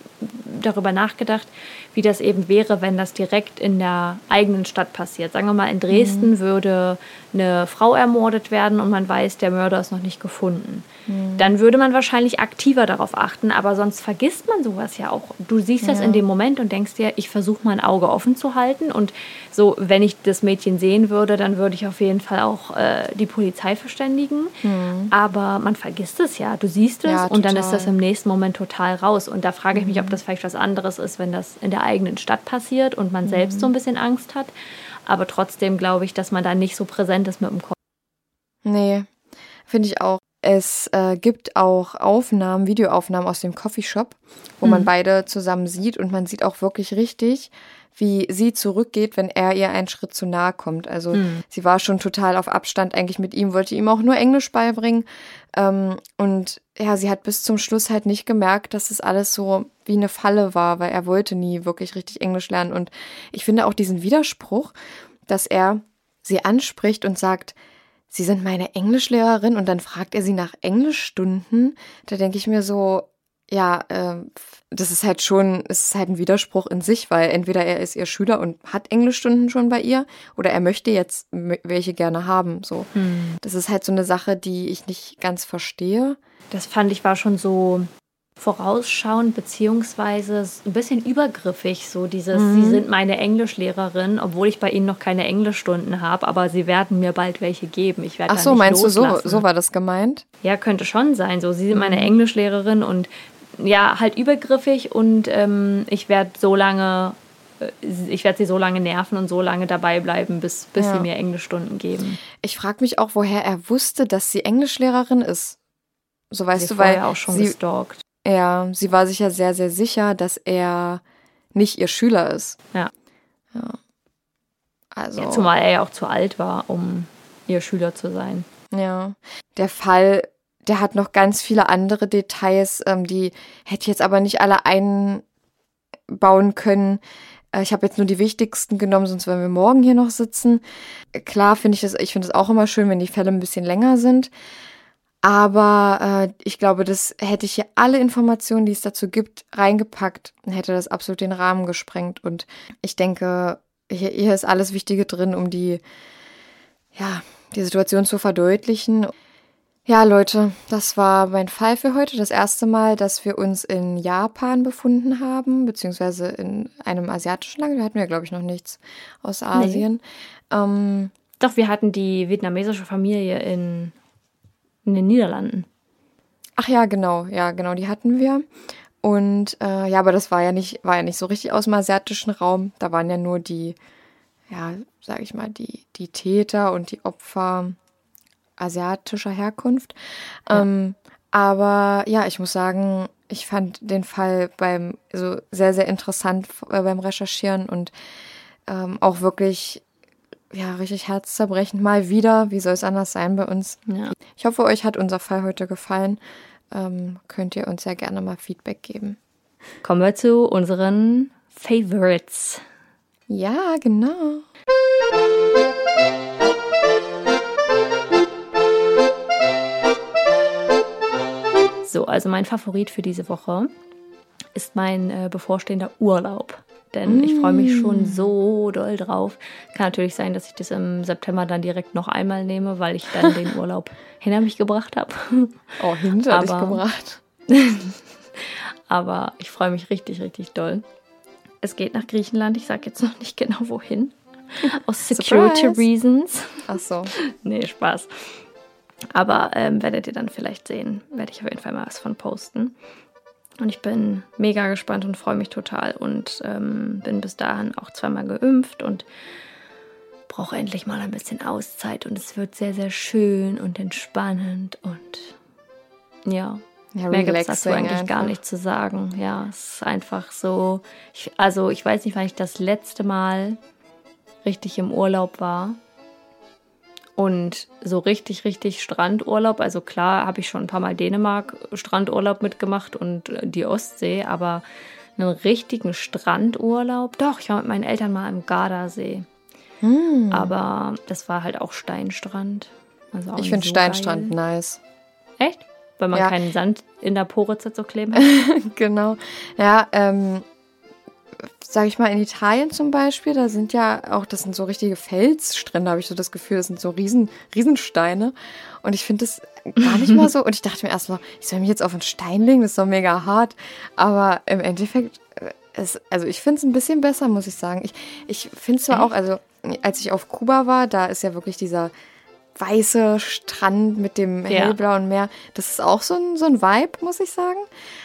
darüber nachgedacht, wie das eben wäre, wenn das direkt in der eigenen Stadt passiert. Sagen wir mal, in Dresden mhm. würde eine Frau ermordet werden und man weiß, der Mörder ist noch nicht gefunden. Mhm. Dann würde man wahrscheinlich aktiver darauf achten, aber sonst vergisst man sowas ja auch. Du siehst ja. das in dem Moment und denkst dir, ich versuche mein Auge offen zu halten und so, wenn ich das Mädchen sehen würde, dann würde ich auf jeden Fall auch äh, die Polizei verständigen. Mhm. Aber man vergisst es ja. Du siehst es ja, und dann ist das im nächsten Moment total raus. Und da frage ich mich, ob mhm. das vielleicht was anderes ist, wenn das in der eigenen Stadt passiert und man selbst so ein mhm. bisschen Angst hat. Aber trotzdem glaube ich, dass man da nicht so präsent ist mit dem Kopf. Nee, finde ich auch. Es äh, gibt auch Aufnahmen, Videoaufnahmen aus dem Coffeeshop, wo mhm. man beide zusammen sieht und man sieht auch wirklich richtig, wie sie zurückgeht, wenn er ihr einen Schritt zu nahe kommt. Also mhm. sie war schon total auf Abstand eigentlich mit ihm, wollte ihm auch nur Englisch beibringen. Ähm, und ja, sie hat bis zum Schluss halt nicht gemerkt, dass es alles so wie eine Falle war, weil er wollte nie wirklich richtig Englisch lernen. Und ich finde auch diesen Widerspruch, dass er sie anspricht und sagt, Sie sind meine Englischlehrerin und dann fragt er sie nach Englischstunden. Da denke ich mir so, ja, äh, das ist halt schon, es ist halt ein Widerspruch in sich, weil entweder er ist ihr Schüler und hat Englischstunden schon bei ihr oder er möchte jetzt welche gerne haben. So, hm. das ist halt so eine Sache, die ich nicht ganz verstehe. Das fand ich war schon so vorausschauend beziehungsweise ein bisschen übergriffig, so dieses, mhm. sie sind meine Englischlehrerin, obwohl ich bei ihnen noch keine Englischstunden habe, aber sie werden mir bald welche geben. Ich werde Ach so, meinst loslassen. du so, so war das gemeint? Ja, könnte schon sein. So, sie sind meine mhm. Englischlehrerin und ja, halt übergriffig und ähm, ich werde so lange, äh, ich werde sie so lange nerven und so lange dabei bleiben, bis, bis ja. sie mir Englischstunden geben. Ich frage mich auch, woher er wusste, dass sie Englischlehrerin ist. So weißt sie du, weil auch schon sie, gestalkt. Ja, sie war sich ja sehr, sehr sicher, dass er nicht ihr Schüler ist. Ja. Ja. Also. Ja, zumal er ja auch zu alt war, um ihr Schüler zu sein. Ja. Der Fall der hat noch ganz viele andere Details, ähm, die hätte ich jetzt aber nicht alle einbauen können. Äh, ich habe jetzt nur die wichtigsten genommen, sonst werden wir morgen hier noch sitzen. Klar finde ich das, ich finde es auch immer schön, wenn die Fälle ein bisschen länger sind. Aber äh, ich glaube, das hätte ich hier alle Informationen, die es dazu gibt, reingepackt, hätte das absolut den Rahmen gesprengt. Und ich denke, hier, hier ist alles Wichtige drin, um die, ja, die Situation zu verdeutlichen. Ja, Leute, das war mein Fall für heute. Das erste Mal, dass wir uns in Japan befunden haben, beziehungsweise in einem asiatischen Land. Wir hatten ja, glaube ich, noch nichts aus Asien. Nee. Ähm, Doch, wir hatten die vietnamesische Familie in, in den Niederlanden. Ach ja, genau, ja, genau, die hatten wir. Und äh, ja, aber das war ja nicht, war ja nicht so richtig aus dem asiatischen Raum. Da waren ja nur die, ja, sag ich mal, die, die Täter und die Opfer asiatischer Herkunft. Ja. Ähm, aber ja, ich muss sagen, ich fand den Fall beim so sehr, sehr interessant äh, beim Recherchieren und ähm, auch wirklich ja, richtig herzzerbrechend. Mal wieder. Wie soll es anders sein bei uns? Ja. Ich hoffe, euch hat unser Fall heute gefallen. Ähm, könnt ihr uns ja gerne mal Feedback geben. Kommen wir zu unseren Favorites. Ja, genau. So, also mein Favorit für diese Woche ist mein äh, bevorstehender Urlaub. Denn ich freue mich schon so doll drauf. Kann natürlich sein, dass ich das im September dann direkt noch einmal nehme, weil ich dann den Urlaub [LAUGHS] hinter mich gebracht habe. Oh, hinter dich Aber- gebracht. [LAUGHS] Aber ich freue mich richtig, richtig doll. Es geht nach Griechenland. Ich sage jetzt noch nicht genau wohin. [LAUGHS] Aus Security Surprise. Reasons. Ach so. Nee, Spaß. Aber ähm, werdet ihr dann vielleicht sehen. Werde ich auf jeden Fall mal was von posten. Und ich bin mega gespannt und freue mich total. Und ähm, bin bis dahin auch zweimal geimpft und brauche endlich mal ein bisschen Auszeit. Und es wird sehr, sehr schön und entspannend. Und ja, Ja, Mehr gibt es dazu eigentlich gar nicht zu sagen. Ja, es ist einfach so. Ich, also, ich weiß nicht, wann ich das letzte Mal richtig im Urlaub war. Und so richtig, richtig Strandurlaub. Also, klar, habe ich schon ein paar Mal Dänemark Strandurlaub mitgemacht und äh, die Ostsee, aber einen richtigen Strandurlaub. Doch, ich war mit meinen Eltern mal im Gardasee. Hm. Aber das war halt auch Steinstrand. Also auch Ich finde so Steinstrand geil. nice. Echt? Weil man Ja. keinen Sand in der Poritze zu kleben [LAUGHS] hat. genau. Ja, ähm, sag ich mal, in Italien zum Beispiel, da sind ja auch, das sind so richtige Felsstrände, habe ich so das Gefühl, das sind so Riesen, Riesensteine. Und ich finde das gar nicht mal so. Und ich dachte mir erstmal, ich soll mich jetzt auf einen Stein legen, das ist doch mega hart. Aber im Endeffekt, äh, es, also ich finde es ein bisschen besser, muss ich sagen. Ich, ich finde zwar auch, also als ich auf Kuba war, da ist ja wirklich dieser weiße Strand mit dem Ja. hellblauen Meer. Das ist auch so ein, so ein Vibe, muss ich sagen.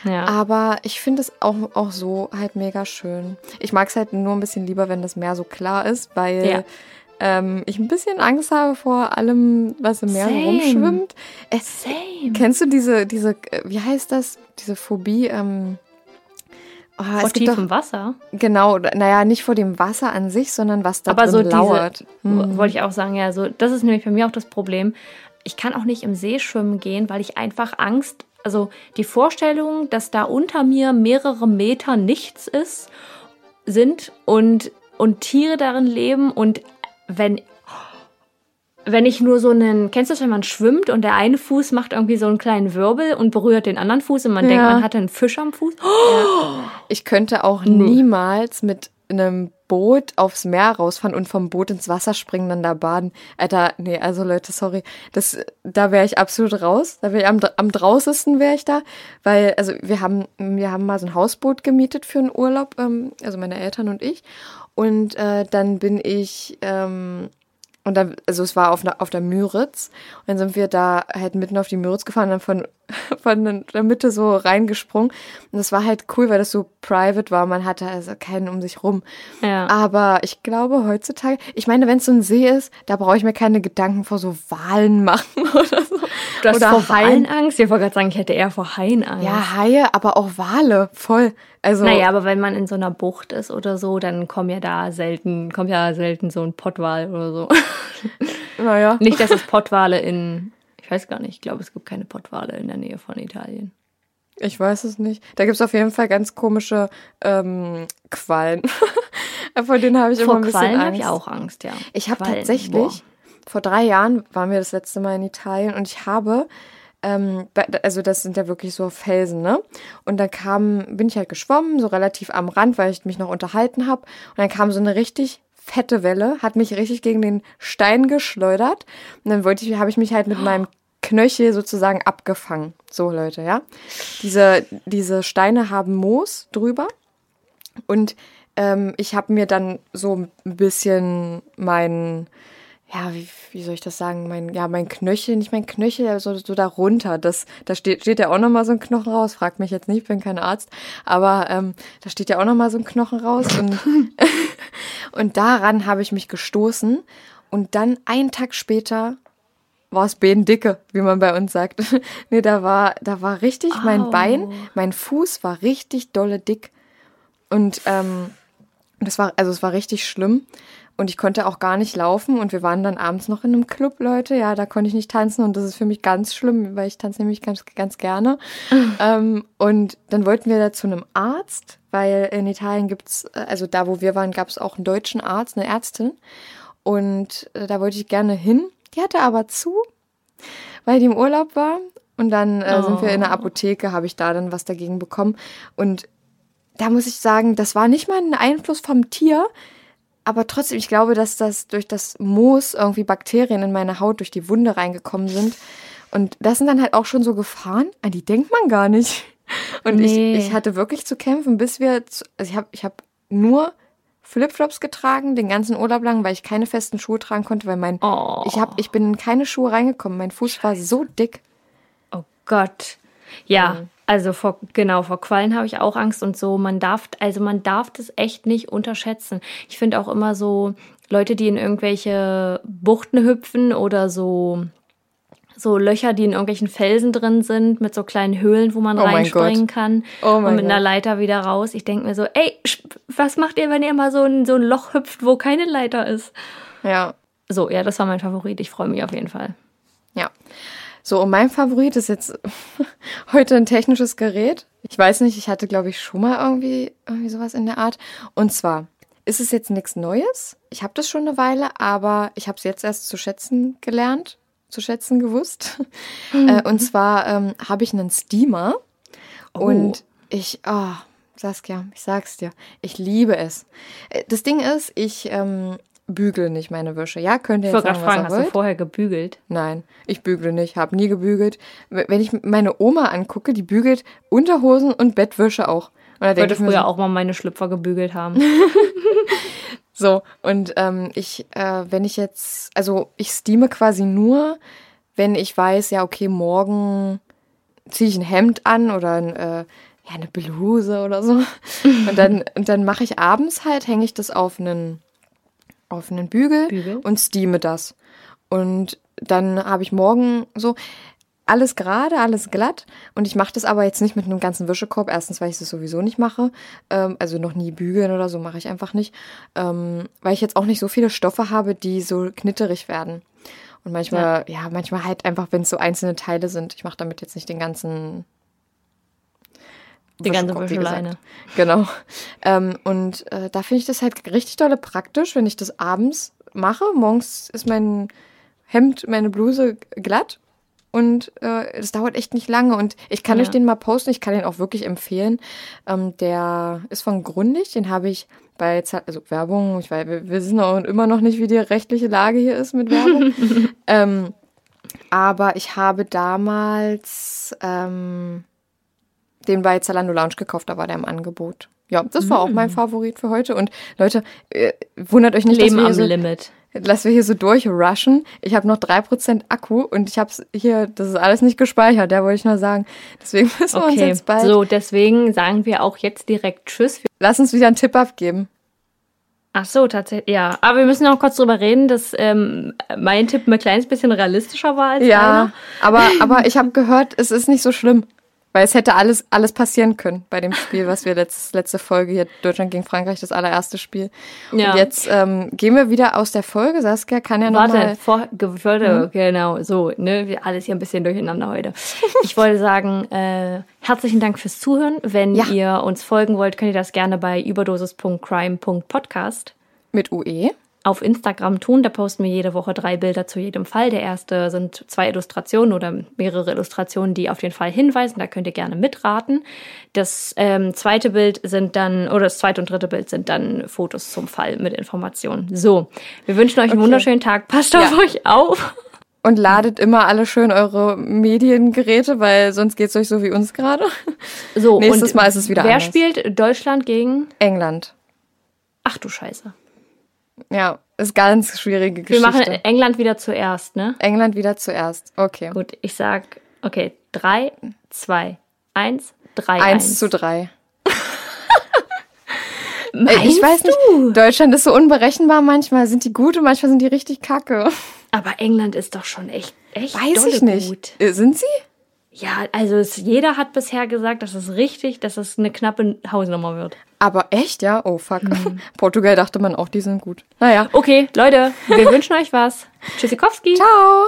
Ja. Aber ich finde es auch, auch so halt mega schön. Ich mag es halt nur ein bisschen lieber, wenn das Meer so klar ist, weil Ja. ähm, ich ein bisschen Angst habe vor allem, was im Meer Same. rumschwimmt. Es, Same. kennst du diese, diese, äh, wie heißt das? Diese Phobie? Ähm, oh, Vor gibt doch, tiefem Wasser. genau, naja, nicht vor dem Wasser an sich, sondern was da Aber drin so lauert. Hm. wollte ich auch sagen, ja, so, das ist nämlich bei mir auch das Problem. Ich kann auch nicht im See schwimmen gehen, weil ich einfach Angst, also die Vorstellung, dass da unter mir mehrere Meter nichts ist, sind und, und Tiere darin leben und wenn, wenn ich nur so einen, kennst du das, wenn man schwimmt und der eine Fuß macht irgendwie so einen kleinen Wirbel und berührt den anderen Fuß und man denkt, Ja. man hatte einen Fisch am Fuß? Ich könnte auch niemals mit einem Boot aufs Meer rausfahren und vom Boot ins Wasser springen, dann da baden. Alter, nee, also Leute, sorry. Das, da wäre ich absolut raus. Da wäre ich am, am draußesten wäre ich da. Weil, also wir haben, wir haben mal so ein Hausboot gemietet für einen Urlaub, ähm, also meine Eltern und ich. Und äh, dann bin ich, ähm, und dann, also es war auf, einer- auf der Müritz. Und dann sind wir da halt mitten auf die Müritz gefahren, dann von, [LAUGHS] von der Mitte so reingesprungen. Und das war halt cool, weil das so private war. Man hatte also keinen um sich rum. Ja. Aber ich glaube heutzutage, ich meine, wenn es so ein See ist, da brauche ich mir keine Gedanken vor so Walen machen [LAUGHS] oder so. Du hast oder vor Haien. Angst? Ich wollte gerade sagen, ich hätte eher vor Haien Angst. Ja, Haie, aber auch Wale, voll. Also, Naja, aber wenn man in so einer Bucht ist oder so, dann kommen ja da selten, kommt ja selten so ein Pottwal oder so. [LAUGHS] naja. Nicht, dass es Pottwale in, ich weiß gar nicht, ich glaube, es gibt keine Pottwale in der Nähe von Italien. Ich weiß es nicht. Da gibt es auf jeden Fall ganz komische ähm, Quallen. [LAUGHS] Vor denen habe ich immer Vor ein bisschen Quallen habe Angst. ich auch Angst, ja. Ich habe Quallen, tatsächlich, boah. Vor drei Jahren waren wir das letzte Mal in Italien und ich habe, ähm, also das sind ja wirklich so Felsen, ne? Und dann kam, bin ich halt geschwommen, so relativ am Rand, weil ich mich noch unterhalten habe. Und dann kam so eine richtig fette Welle, hat mich richtig gegen den Stein geschleudert. Und dann wollte ich, habe ich mich halt mit meinem Knöchel sozusagen abgefangen. So, Leute, ja. Diese, diese Steine haben Moos drüber. Und ähm, ich habe mir dann so ein bisschen mein, ja, wie, wie soll ich das sagen, mein, ja, mein Knöchel, nicht mein Knöchel, aber so, darunter. Das, da steht, steht ja auch nochmal so ein Knochen raus. Fragt mich jetzt nicht, ich bin kein Arzt. Aber ähm, da steht ja auch nochmal so ein Knochen raus. Und, [LAUGHS] und daran habe ich mich gestoßen. Und dann einen Tag später war es dicke, wie man bei uns sagt. [LAUGHS] nee, da war, da war richtig mein Au. Bein, mein Fuß war richtig dolle dick. Und ähm, das war, also es war richtig schlimm. Und ich konnte auch gar nicht laufen und wir waren dann abends noch in einem Club, Leute. Ja, da konnte ich nicht tanzen und das ist für mich ganz schlimm, weil ich tanze nämlich ganz, ganz gerne. [LAUGHS] ähm, und dann wollten wir da zu einem Arzt, weil in Italien gibt's, also da, wo wir waren, gab es auch einen deutschen Arzt, eine Ärztin. Und äh, da wollte ich gerne hin. Die hatte aber zu, weil die im Urlaub war. Und dann äh, sind wir in der Apotheke, habe ich da dann was dagegen bekommen. Und da muss ich sagen, das war nicht mal ein Einfluss vom Tier, aber trotzdem, ich glaube, dass das durch das Moos irgendwie Bakterien in meine Haut durch die Wunde reingekommen sind. Und das sind dann halt auch schon so Gefahren, an die denkt man gar nicht. [LAUGHS] Und nee. ich, ich hatte wirklich zu kämpfen, bis wir, zu, also ich habe ich hab nur Flipflops getragen, den ganzen Urlaub lang, weil ich keine festen Schuhe tragen konnte, weil mein, oh. ich hab, ich bin in keine Schuhe reingekommen. Mein Fuß war so dick. Oh Gott. Ja, mhm. also vor, genau, vor Quallen habe ich auch Angst und so. Man darf, also man darf das echt nicht unterschätzen. Ich finde auch immer so Leute, die in irgendwelche Buchten hüpfen oder so, so Löcher, die in irgendwelchen Felsen drin sind, mit so kleinen Höhlen, wo man oh reinspringen kann oh und mit Gott. einer Leiter wieder raus. Ich denke mir so, ey, was macht ihr, wenn ihr mal so ein, so ein Loch hüpft, wo keine Leiter ist? Ja. So, ja, das war mein Favorit. Ich freue mich auf jeden Fall. Ja. So, und mein Favorit ist jetzt [LAUGHS] heute ein technisches Gerät. Ich weiß nicht, ich hatte, glaube ich, schon mal irgendwie, irgendwie sowas in der Art. Und zwar ist es jetzt nichts Neues. Ich habe das schon eine Weile, aber ich habe es jetzt erst zu schätzen gelernt, zu schätzen gewusst. Mhm. Und zwar ähm, habe ich einen Steamer. Oh. Und ich, oh, Saskia, ich sag's dir, ich liebe es. Äh, das Ding ist, ich ähm, bügle nicht meine Wäsche. Ja, könnt ihr jetzt sagen, fragen, was hast wollt. du vorher gebügelt? Nein, ich bügle nicht, habe nie gebügelt. Wenn ich meine Oma angucke, die bügelt Unterhosen und Bettwäsche auch. Und ich wollte früher so, auch mal meine Schlüpfer gebügelt haben. [LAUGHS] [LAUGHS] so, und ähm, ich, äh, wenn ich jetzt, also ich steame quasi nur, wenn ich weiß, ja, okay, morgen ziehe ich ein Hemd an oder ein, äh, ja, eine Bluse oder so. [LAUGHS] Und dann, und dann mache ich abends halt, hänge ich das auf einen auf einen Bügel, Bügel. und steame das. Und dann habe ich morgen so alles gerade, alles glatt. Und ich mache das aber jetzt nicht mit einem ganzen Wischekorb. Erstens, weil ich das sowieso nicht mache. Ähm, also noch nie bügeln oder so mache ich einfach nicht. Ähm, weil ich jetzt auch nicht so viele Stoffe habe, die so knitterig werden. Und manchmal, ja, ja manchmal halt einfach, wenn es so einzelne Teile sind. Ich mache damit jetzt nicht den ganzen die ganze Wäscheleine. Genau. Ähm, und äh, da finde ich das halt richtig dolle praktisch, wenn ich das abends mache. Morgens ist mein Hemd, meine Bluse glatt und äh, das dauert echt nicht lange. Und ich kann ja. euch den mal posten, ich kann den auch wirklich empfehlen. Ähm, der ist von Grundig, den habe ich bei, also Werbung, ich weiß, wir wissen auch immer noch nicht, wie die rechtliche Lage hier ist mit Werbung. [LAUGHS] ähm, aber ich habe damals ähm, den bei Zalando Lounge gekauft, da war der im Angebot. Ja, das war mm. auch mein mm. Favorit für heute. Und Leute, äh, wundert euch nicht, Leben dass wir am so, Limit. Dass wir hier so durchrushen. Ich habe noch drei Prozent Akku und ich habe hier, das ist alles nicht gespeichert, da wollte ich nur sagen. Deswegen [LAUGHS] müssen wir uns jetzt bald. So, deswegen sagen wir auch jetzt direkt Tschüss. Lass uns wieder einen Tipp abgeben. Ach so, tatsächlich, ja. Aber wir müssen noch kurz drüber reden, dass ähm, mein Tipp ein kleines bisschen realistischer war als ja, deiner. aber [LAUGHS] aber ich habe gehört, es ist nicht so schlimm. Weil es hätte alles, alles passieren können bei dem Spiel, was wir letzte, letzte Folge hier, Deutschland gegen Frankreich, das allererste Spiel. Ja. Und jetzt ähm, gehen wir wieder aus der Folge. Saskia kann ja noch Warte, vor, hm? genau, so, ne, alles hier ein bisschen durcheinander heute. Ich wollte sagen, äh, herzlichen Dank fürs Zuhören. Wenn ja. ihr uns folgen wollt, könnt ihr das gerne bei überdosis.crime.podcast mit UE auf Instagram tun. Da posten wir jede Woche drei Bilder zu jedem Fall. Der erste sind zwei Illustrationen oder mehrere Illustrationen, die auf den Fall hinweisen. Da könnt ihr gerne mitraten. Das ähm, zweite Bild sind dann, oder das zweite und dritte Bild sind dann Fotos zum Fall mit Informationen. So, wir wünschen euch einen okay. wunderschönen Tag. Passt ja. auf euch auf. Und ladet immer alle schön eure Mediengeräte, weil sonst geht es euch so wie uns gerade. So, nächstes Mal ist es wieder wer anders. Wer spielt Deutschland gegen England? Ach du Scheiße. Ja, ist ganz schwierige Geschichte. Wir machen England wieder zuerst, ne? England wieder zuerst. Okay. Gut, ich sag, okay, 3, 2, 1, 3, 1 zu 3. [LAUGHS] ich weiß nicht, Deutschland ist so unberechenbar manchmal. Sind die gut und manchmal sind die richtig kacke. Aber England ist doch schon echt, echt Weiß ich nicht. Gut. Äh, sind sie? Ja, also es, jeder hat bisher gesagt, dass es richtig, dass es eine knappe Hausnummer wird. Aber echt, ja? Oh, fuck. [LAUGHS] Portugal dachte man auch, die sind gut. Naja. Okay, Leute, wir [LAUGHS] wünschen euch was. Tschüssikowski. Ciao.